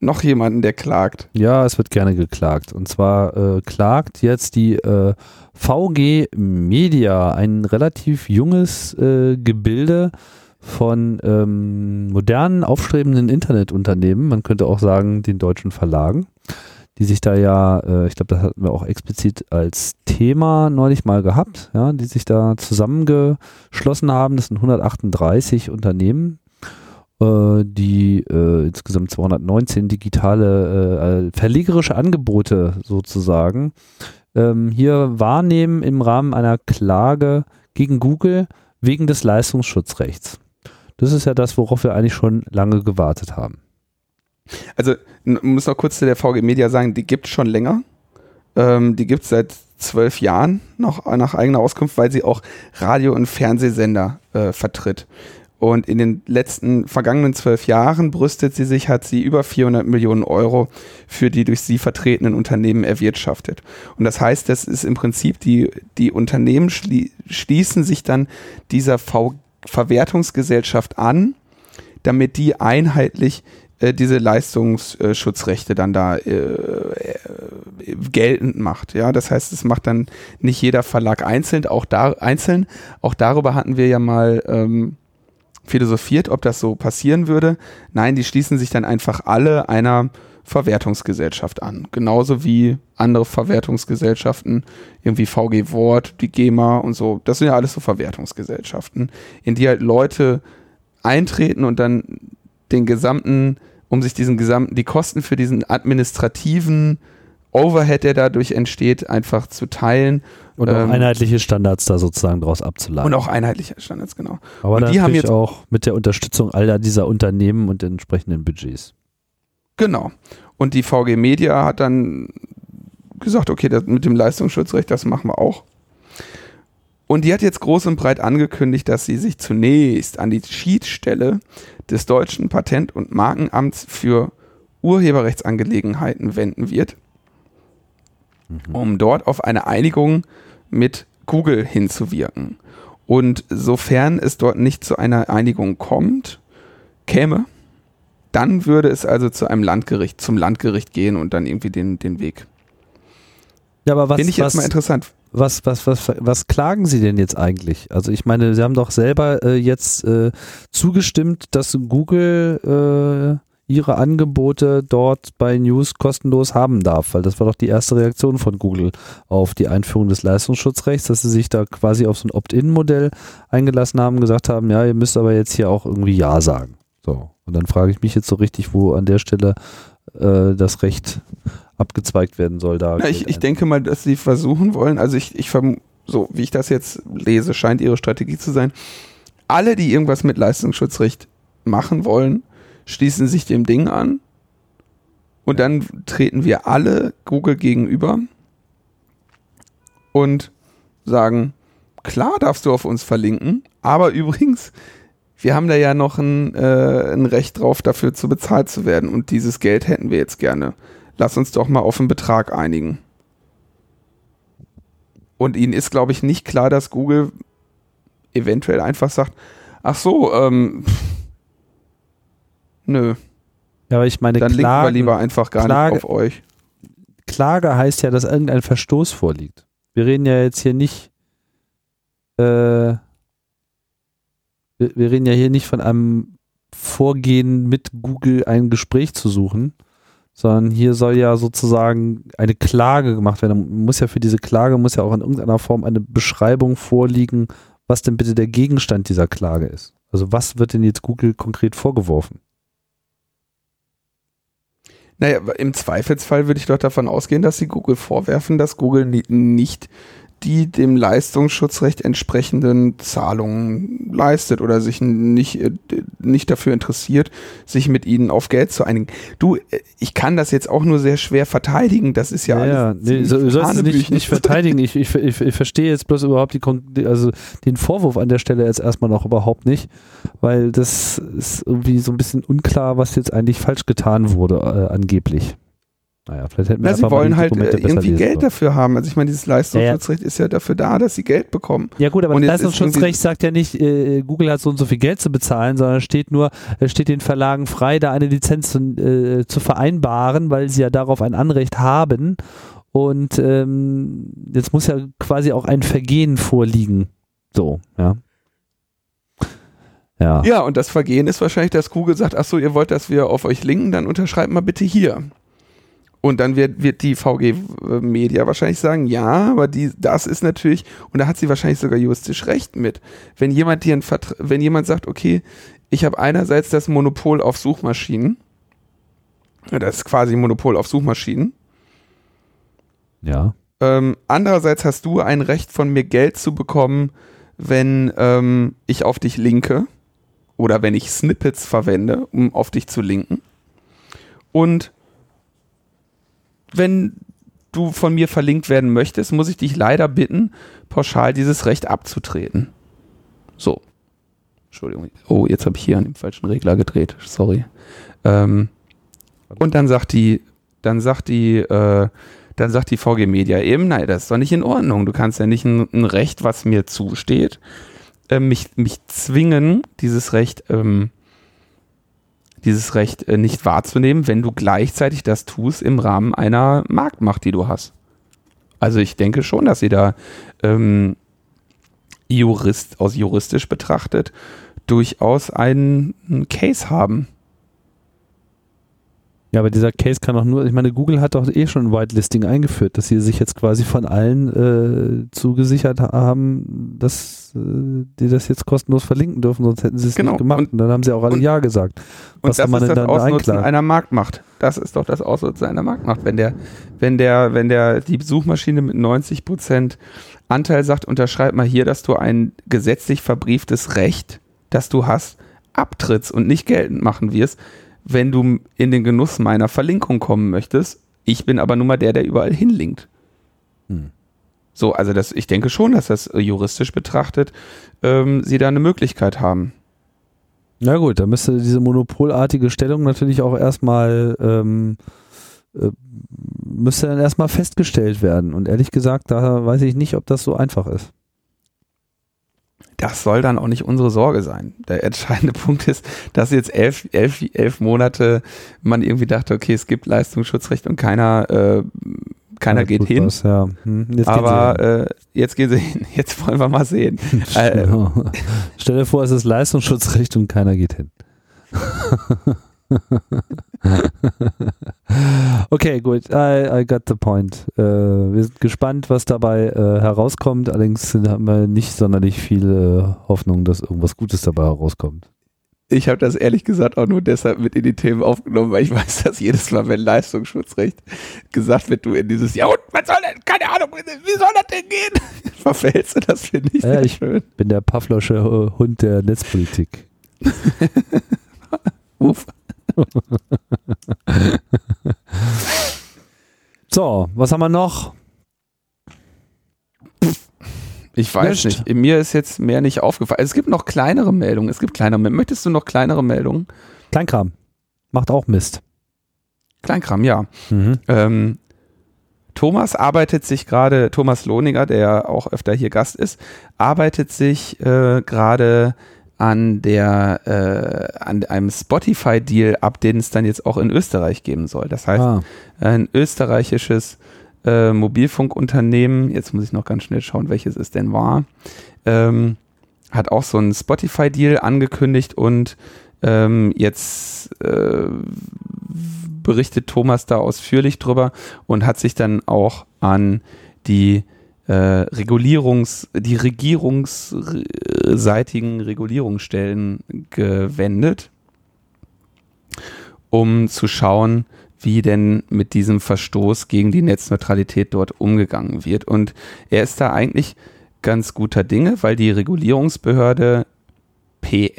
Noch jemanden, der klagt. Ja, es wird gerne geklagt. Und zwar äh, klagt jetzt die äh, VG Media, ein relativ junges äh, Gebilde, von ähm, modernen, aufstrebenden Internetunternehmen, man könnte auch sagen den deutschen Verlagen, die sich da ja, äh, ich glaube, das hatten wir auch explizit als Thema neulich mal gehabt, ja, die sich da zusammengeschlossen haben. Das sind 138 Unternehmen, die äh, insgesamt 219 digitale äh, verlegerische Angebote sozusagen ähm, hier wahrnehmen im Rahmen einer Klage gegen Google wegen des Leistungsschutzrechts. Das ist ja das, worauf wir eigentlich schon lange gewartet haben. Also, muss noch kurz zu der VG Media sagen, die gibt es schon länger. Ähm, die gibt es seit zwölf Jahren noch nach eigener Auskunft, weil sie auch Radio- und Fernsehsender äh, vertritt. Und in den letzten vergangenen zwölf Jahren brüstet sie sich, hat sie über 400 Millionen Euro für die durch sie vertretenen Unternehmen erwirtschaftet. Und das heißt, das ist im Prinzip die, die Unternehmen schlie schließen sich dann dieser VG Verwertungsgesellschaft an, damit die einheitlich äh, diese Leistungsschutzrechte dann da äh, äh geltend macht. Ja, das heißt, es macht dann nicht jeder Verlag einzeln, auch da einzeln. Auch darüber hatten wir ja mal ähm, philosophiert, ob das so passieren würde. Nein, die schließen sich dann einfach alle einer Verwertungsgesellschaft an. Genauso wie andere Verwertungsgesellschaften, irgendwie VG Wort, die GEMA und so. Das sind ja alles so Verwertungsgesellschaften, in die halt Leute eintreten und dann den gesamten, um sich diesen gesamten, die Kosten für diesen administrativen Overhead, der dadurch entsteht, einfach zu teilen. Und auch ähm, einheitliche Standards da sozusagen draus abzuleiten. Und auch einheitliche Standards, genau. Aber und die haben jetzt auch mit der Unterstützung all dieser Unternehmen und entsprechenden Budgets. Genau. Und die VG Media hat dann gesagt, okay, das mit dem Leistungsschutzrecht, das machen wir auch. Und die hat jetzt groß und breit angekündigt, dass sie sich zunächst an die Schiedsstelle des deutschen Patent- und Markenamts für Urheberrechtsangelegenheiten wenden wird, mhm. um dort auf eine Einigung mit Google hinzuwirken. Und sofern es dort nicht zu einer Einigung kommt, käme, dann würde es also zu einem Landgericht, zum Landgericht gehen und dann irgendwie den, den Weg. Ja, aber was, Finde ich was, jetzt mal interessant. Was, was, was, was klagen Sie denn jetzt eigentlich? Also ich meine, Sie haben doch selber äh, jetzt äh, zugestimmt, dass Google äh, ihre Angebote dort bei News kostenlos haben darf, weil das war doch die erste Reaktion von Google auf die Einführung des Leistungsschutzrechts, dass sie sich da quasi auf so ein Opt-in-Modell eingelassen haben, gesagt haben, ja, ihr müsst aber jetzt hier auch irgendwie Ja sagen. So. Und dann frage ich mich jetzt so richtig, wo an der Stelle äh, das Recht abgezweigt werden soll. Da Na, ich, ich denke mal, dass sie versuchen wollen, also ich, ich so wie ich das jetzt lese, scheint ihre Strategie zu sein. Alle, die irgendwas mit Leistungsschutzrecht machen wollen, schließen sich dem Ding an und dann treten wir alle Google gegenüber und sagen, klar darfst du auf uns verlinken, aber [LAUGHS] übrigens, wir haben da ja noch ein, äh, ein Recht drauf, dafür zu bezahlt zu werden. Und dieses Geld hätten wir jetzt gerne. Lass uns doch mal auf einen Betrag einigen. Und ihnen ist, glaube ich, nicht klar, dass Google eventuell einfach sagt, ach so, ähm, nö. Ja, aber ich meine, dann Klagen, wir lieber einfach gar Klage, nicht auf euch. Klage heißt ja, dass irgendein Verstoß vorliegt. Wir reden ja jetzt hier nicht äh, wir, wir reden ja hier nicht von einem Vorgehen mit Google ein Gespräch zu suchen, sondern hier soll ja sozusagen eine Klage gemacht werden. Muss ja für diese Klage muss ja auch in irgendeiner Form eine Beschreibung vorliegen, was denn bitte der Gegenstand dieser Klage ist. Also was wird denn jetzt Google konkret vorgeworfen? Naja, im Zweifelsfall würde ich doch davon ausgehen, dass sie Google vorwerfen, dass Google nicht die dem Leistungsschutzrecht entsprechenden Zahlungen leistet oder sich nicht, äh, nicht dafür interessiert, sich mit ihnen auf Geld zu einigen. Du, äh, ich kann das jetzt auch nur sehr schwer verteidigen, das ist ja, ja alles. Ja, nee, so, du sollst es nicht, nicht verteidigen. Ich, ich, ich, ich verstehe jetzt bloß überhaupt die, also den Vorwurf an der Stelle jetzt erstmal noch überhaupt nicht, weil das ist irgendwie so ein bisschen unklar, was jetzt eigentlich falsch getan wurde, äh, angeblich. Naja, vielleicht hätten wir ja, sie wollen halt äh, irgendwie Geld sollen. dafür haben. Also ich meine, dieses Leistungsschutzrecht ja, ja. ist ja dafür da, dass sie Geld bekommen. Ja gut, aber und das Leistungsschutzrecht sagt ja nicht, äh, Google hat so und so viel Geld zu bezahlen, sondern steht nur, es steht den Verlagen frei, da eine Lizenz zu, äh, zu vereinbaren, weil sie ja darauf ein Anrecht haben. Und ähm, jetzt muss ja quasi auch ein Vergehen vorliegen. So, ja. Ja. ja, und das Vergehen ist wahrscheinlich, dass Google sagt, ach so, ihr wollt, dass wir auf euch linken, dann unterschreibt mal bitte hier. Und dann wird, wird die VG Media wahrscheinlich sagen, ja, aber die, das ist natürlich, und da hat sie wahrscheinlich sogar juristisch recht mit. Wenn jemand hier ein Vertra wenn jemand sagt, okay, ich habe einerseits das Monopol auf Suchmaschinen, das ist quasi Monopol auf Suchmaschinen. Ja. Ähm, andererseits hast du ein Recht von mir Geld zu bekommen, wenn ähm, ich auf dich linke oder wenn ich Snippets verwende, um auf dich zu linken. Und wenn du von mir verlinkt werden möchtest, muss ich dich leider bitten, pauschal dieses Recht abzutreten. So. Entschuldigung. Oh, jetzt habe ich hier an dem falschen Regler gedreht. Sorry. Ähm, und dann sagt die, dann sagt die, äh, dann sagt die VG Media eben, nein, das ist doch nicht in Ordnung. Du kannst ja nicht ein, ein Recht, was mir zusteht, äh, mich, mich zwingen, dieses Recht ähm, dieses Recht äh, nicht wahrzunehmen, wenn du gleichzeitig das tust im Rahmen einer Marktmacht, die du hast. Also ich denke schon, dass sie da ähm, Jurist, aus juristisch betrachtet durchaus einen, einen Case haben. Ja, aber dieser Case kann auch nur, ich meine, Google hat doch eh schon ein Whitelisting eingeführt, dass sie sich jetzt quasi von allen äh, zugesichert haben, dass äh, die das jetzt kostenlos verlinken dürfen, sonst hätten sie es Genau. nicht gemacht. Und, Und- dann haben sie auch alle und- Ja gesagt. Und Was das kann man ist das dann da Ausnutzen einklagen? einer Marktmacht. Das ist doch das Ausnutzen einer Marktmacht. Wenn der, wenn der, wenn der die Suchmaschine mit 90 Prozent Anteil sagt, unterschreib mal hier, dass du ein gesetzlich verbrieftes Recht, das du hast, abtrittst und nicht geltend machen wirst, wenn du in den Genuss meiner Verlinkung kommen möchtest. Ich bin aber nun mal der, der überall hinlinkt. Hm. So, also das, ich denke schon, dass das äh, juristisch betrachtet ähm, sie da eine Möglichkeit haben. Na gut, da müsste diese monopolartige Stellung natürlich auch erstmal ähm, äh, müsste dann erstmal festgestellt werden. Und ehrlich gesagt, da weiß ich nicht, ob das so einfach ist. Das soll dann auch nicht unsere Sorge sein. Der entscheidende [LAUGHS] Punkt ist, dass jetzt elf, elf, elf Monate man irgendwie dachte, okay, es gibt Leistungsschutzrecht und keiner, äh, keiner Ja, geht hin. was, ja. Hm, jetzt gehen Aber äh, jetzt gehen sie hin. Jetzt wollen wir mal sehen. [LAUGHS] äh. Genau. [LAUGHS] Stell dir vor, es ist Leistungsschutzrecht und keiner geht hin. [LAUGHS] okay, gut. I, I got the point. Äh, wir sind gespannt, was dabei äh, herauskommt. Allerdings haben wir nicht sonderlich viele Hoffnung, dass irgendwas Gutes dabei herauskommt. Ich habe das ehrlich gesagt auch nur deshalb mit in die Themen aufgenommen, weil ich weiß, dass jedes Mal, wenn Leistungsschutzrecht gesagt wird, du in dieses, ja und was soll denn, keine Ahnung, wie soll das denn gehen? [LAUGHS] Verfällst du, das finde ich Ja, ich- schön. Bin der Pavlosche Hund der Netzpolitik. [LAUGHS] Uff. [LAUGHS] So, was haben wir noch? Ich weiß Nicht. nicht. Mir ist jetzt mehr nicht aufgefallen. Es gibt noch kleinere Meldungen. Es gibt kleinere Meldungen. Möchtest du noch kleinere Meldungen? Kleinkram. Macht auch Mist. Kleinkram, ja. Mhm. Ähm, Thomas arbeitet sich gerade, Thomas Lohninger, der auch öfter hier Gast ist, arbeitet sich äh, gerade an der äh, an einem Spotify-Deal ab, den es dann jetzt auch in Österreich geben soll. Das heißt, Ah, ein österreichisches äh, Mobilfunkunternehmen, jetzt muss ich noch ganz schnell schauen, welches es denn war, ähm, hat auch so einen Spotify-Deal angekündigt und ähm, jetzt äh, berichtet Thomas da ausführlich drüber und hat sich dann auch an die äh, Regulierungs, die regierungsseitigen Regulierungsstellen gewendet, um zu schauen, wie denn mit diesem Verstoß gegen die Netzneutralität dort umgegangen wird. Und er ist da eigentlich ganz guter Dinge, weil die Regulierungsbehörde P,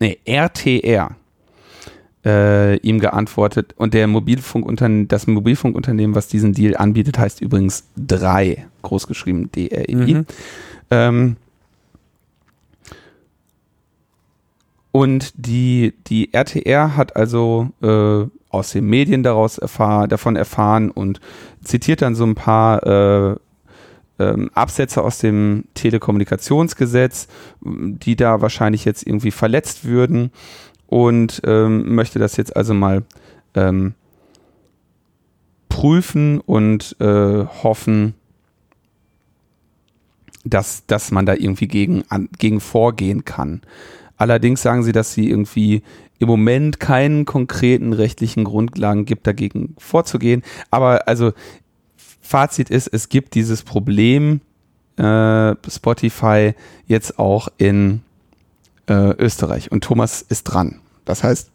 nee, RTR äh, ihm geantwortet und der Mobilfunkunternehmen, das Mobilfunkunternehmen, was diesen Deal anbietet, heißt übrigens 3, großgeschrieben D-R-E-I. Mhm. Ähm, und die, die RTR hat also äh, aus den Medien daraus erfahr, davon erfahren und zitiert dann so ein paar äh, ähm, Absätze aus dem Telekommunikationsgesetz, die da wahrscheinlich jetzt irgendwie verletzt würden und ähm, möchte das jetzt also mal ähm, prüfen und äh, hoffen, dass, dass man da irgendwie gegen, an, gegen vorgehen kann. Allerdings sagen sie, dass sie irgendwie im Moment keinen konkreten rechtlichen Grundlagen gibt, dagegen vorzugehen. Aber also Fazit ist, es gibt dieses Problem äh, Spotify jetzt auch in äh, Österreich und Thomas ist dran. Das heißt,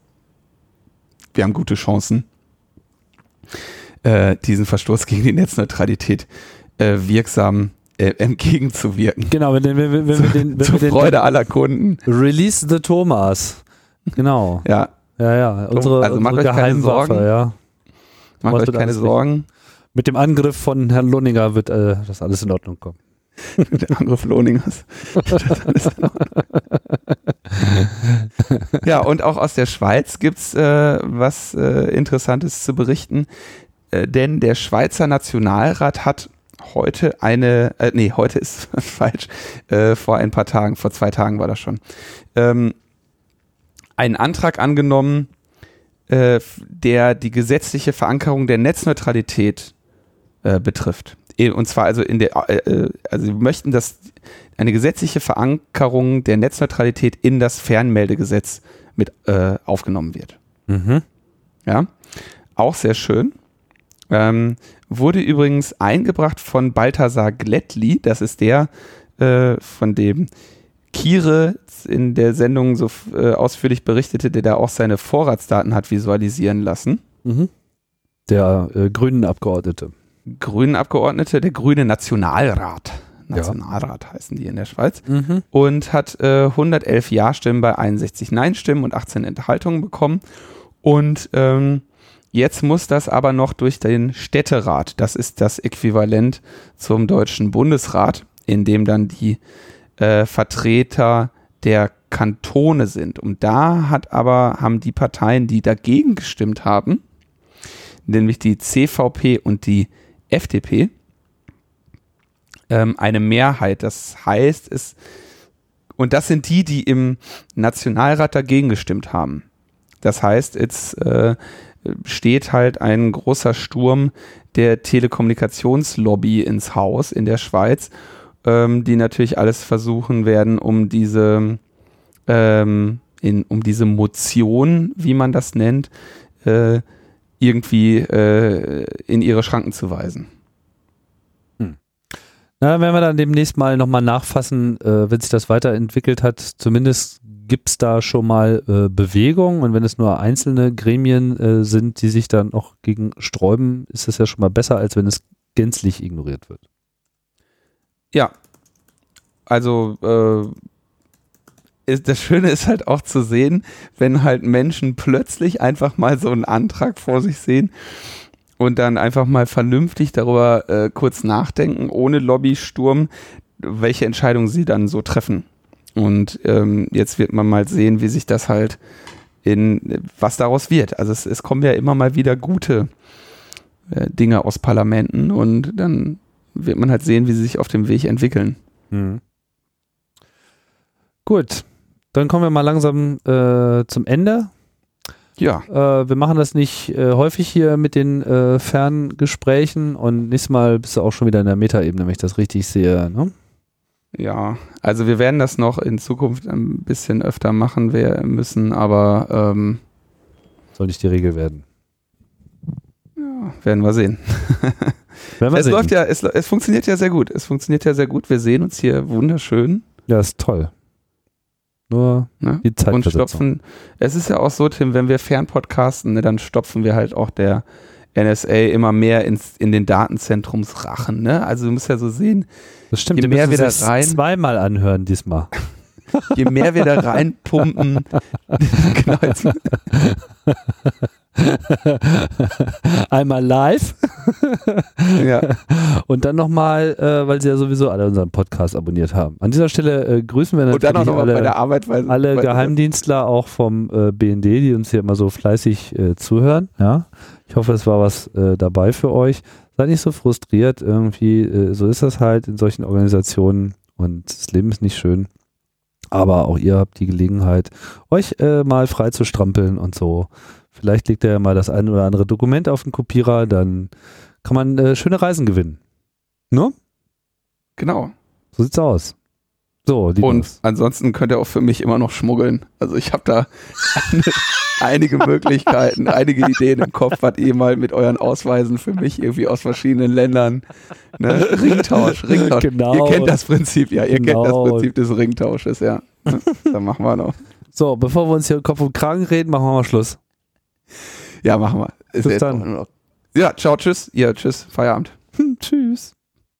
wir haben gute Chancen, äh, diesen Verstoß gegen die Netzneutralität äh, wirksam äh, entgegenzuwirken. Genau, wenn, wenn, wenn, wenn wir den, wenn Zur wir den Freude aller Kunden. Release the Thomas. Genau. Ja, Ja, ja. Unsere, Also macht unsere euch keine Sorgen. ja. macht euch keine Sorgen. Mit dem Angriff von Herrn Lunninger wird äh, das alles in Ordnung kommen. [LAUGHS] Der Angriff Lohningers. [LAUGHS] [LAUGHS] ja, und auch aus der Schweiz gibt's äh, was äh, Interessantes zu berichten. Äh, denn der Schweizer Nationalrat hat heute eine, äh, nee, heute ist [LAUGHS] falsch, äh, vor ein paar Tagen, vor zwei Tagen war das schon, ähm, einen Antrag angenommen, äh, der die gesetzliche Verankerung der Netzneutralität äh, betrifft. E, und zwar also in der, äh, äh, also wir möchten, dass eine gesetzliche Verankerung der Netzneutralität in das Fernmeldegesetz mit äh, aufgenommen wird. Mhm. Ja, auch sehr schön. Ähm, wurde übrigens eingebracht von Balthasar Glättli, das ist der, äh, von dem Kire in der Sendung so äh, ausführlich berichtete, der da auch seine Vorratsdaten hat visualisieren lassen. Mhm. Der äh, grünen Abgeordnete. Grünen Abgeordnete, der grüne Nationalrat. Nationalrat ja. heißen die in der Schweiz. Mhm. Und hat äh, 111 Ja-Stimmen bei 61 Nein-Stimmen und 18 Enthaltungen bekommen. Und ähm, Jetzt muss das aber noch durch den Städterat. Das ist das Äquivalent zum Deutschen Bundesrat, in dem dann die äh, Vertreter der Kantone sind. Und da hat aber, haben die Parteien, die dagegen gestimmt haben, nämlich die CVP und die FDP, ähm, eine Mehrheit. Das heißt, es, und das sind die, die im Nationalrat dagegen gestimmt haben. Das heißt, jetzt äh, steht halt ein großer Sturm der Telekommunikationslobby ins Haus in der Schweiz, ähm, die natürlich alles versuchen werden, um diese, ähm, in, um diese Motion, wie man das nennt, äh, irgendwie äh, in ihre Schranken zu weisen. Hm. Na, werden wir dann demnächst mal nochmal nachfassen, äh, wenn sich das weiterentwickelt hat. Zumindest gibt es da schon mal äh, Bewegung und wenn es nur einzelne Gremien äh, sind, die sich dann noch gegen sträuben, ist es ja schon mal besser, als wenn es gänzlich ignoriert wird. Ja, also äh, das Schöne ist halt auch zu sehen, wenn halt Menschen plötzlich einfach mal so einen Antrag vor sich sehen und dann einfach mal vernünftig darüber äh, kurz nachdenken, ohne Lobbysturm, welche Entscheidungen sie dann so treffen. Und ähm, jetzt wird man mal sehen, wie sich das halt in, was daraus wird. Also es, es kommen ja immer mal wieder gute äh, Dinge aus Parlamenten und dann wird man halt sehen, wie sie sich auf dem Weg entwickeln. Mhm. Gut, dann kommen wir mal langsam äh, zum Ende. Ja. Äh, wir machen das nicht äh, häufig hier mit den äh, Ferngesprächen und nächstes Mal bist du auch schon wieder in der Metaebene, wenn ich das richtig sehe. Ne? Ja, also wir werden das noch in Zukunft ein bisschen öfter machen wir müssen, aber ähm, soll nicht die Regel werden. Ja, werden wir sehen. [LAUGHS] werden wir es sehen. läuft ja, es, es funktioniert ja sehr gut. Es funktioniert ja sehr gut. Wir sehen uns hier wunderschön. Ja, ist toll. Nur ne? die Zeit und stopfen. Es ist ja auch so, Tim, wenn wir fernpodcasten, ne, dann stopfen wir halt auch der NSA immer mehr ins, in den Datenzentrumsrachen. Ne? Also du musst ja so sehen, das stimmt, je mehr wir da rein, zweimal anhören diesmal. [LAUGHS] je mehr wir da reinpumpen, [LAUGHS] [LAUGHS] genau jetzt. [LAUGHS] Einmal live [LAUGHS] ja. und dann nochmal, äh, weil sie ja sowieso alle unseren Podcast abonniert haben. An dieser Stelle äh, grüßen wir natürlich und dann auch alle, bei der Arbeit, weil, alle weil, Geheimdienstler auch vom äh, BND, die uns hier immer so fleißig äh, zuhören. Ja, ich hoffe, es war was äh, dabei für euch. Seid nicht so frustriert irgendwie. Äh, so ist das halt in solchen Organisationen und das Leben ist nicht schön. Aber auch ihr habt die Gelegenheit, euch äh, mal frei zu strampeln und so. Vielleicht legt er ja mal das ein oder andere Dokument auf den Kopierer, dann kann man äh, schöne Reisen gewinnen. Ne? Genau. So sieht's aus. So, und ansonsten könnt ihr auch für mich immer noch schmuggeln. Also ich habe da einige Möglichkeiten, einige Ideen im Kopf, was ihr mal mit euren Ausweisen für mich irgendwie aus verschiedenen Ländern. Ne? Ringtausch, [LAUGHS] Ringtausch. Genau. Ihr kennt das Prinzip, ja. Ihr Genau. kennt das Prinzip des Ringtausches, ja. Dann machen wir noch. So, bevor wir uns hier Kopf und Kragen reden, machen wir mal Schluss. Ja, machen wir. Bis dann. Ja, ciao, tschüss. Ja, tschüss. Feierabend. Hm, [LAUGHS] tschüss.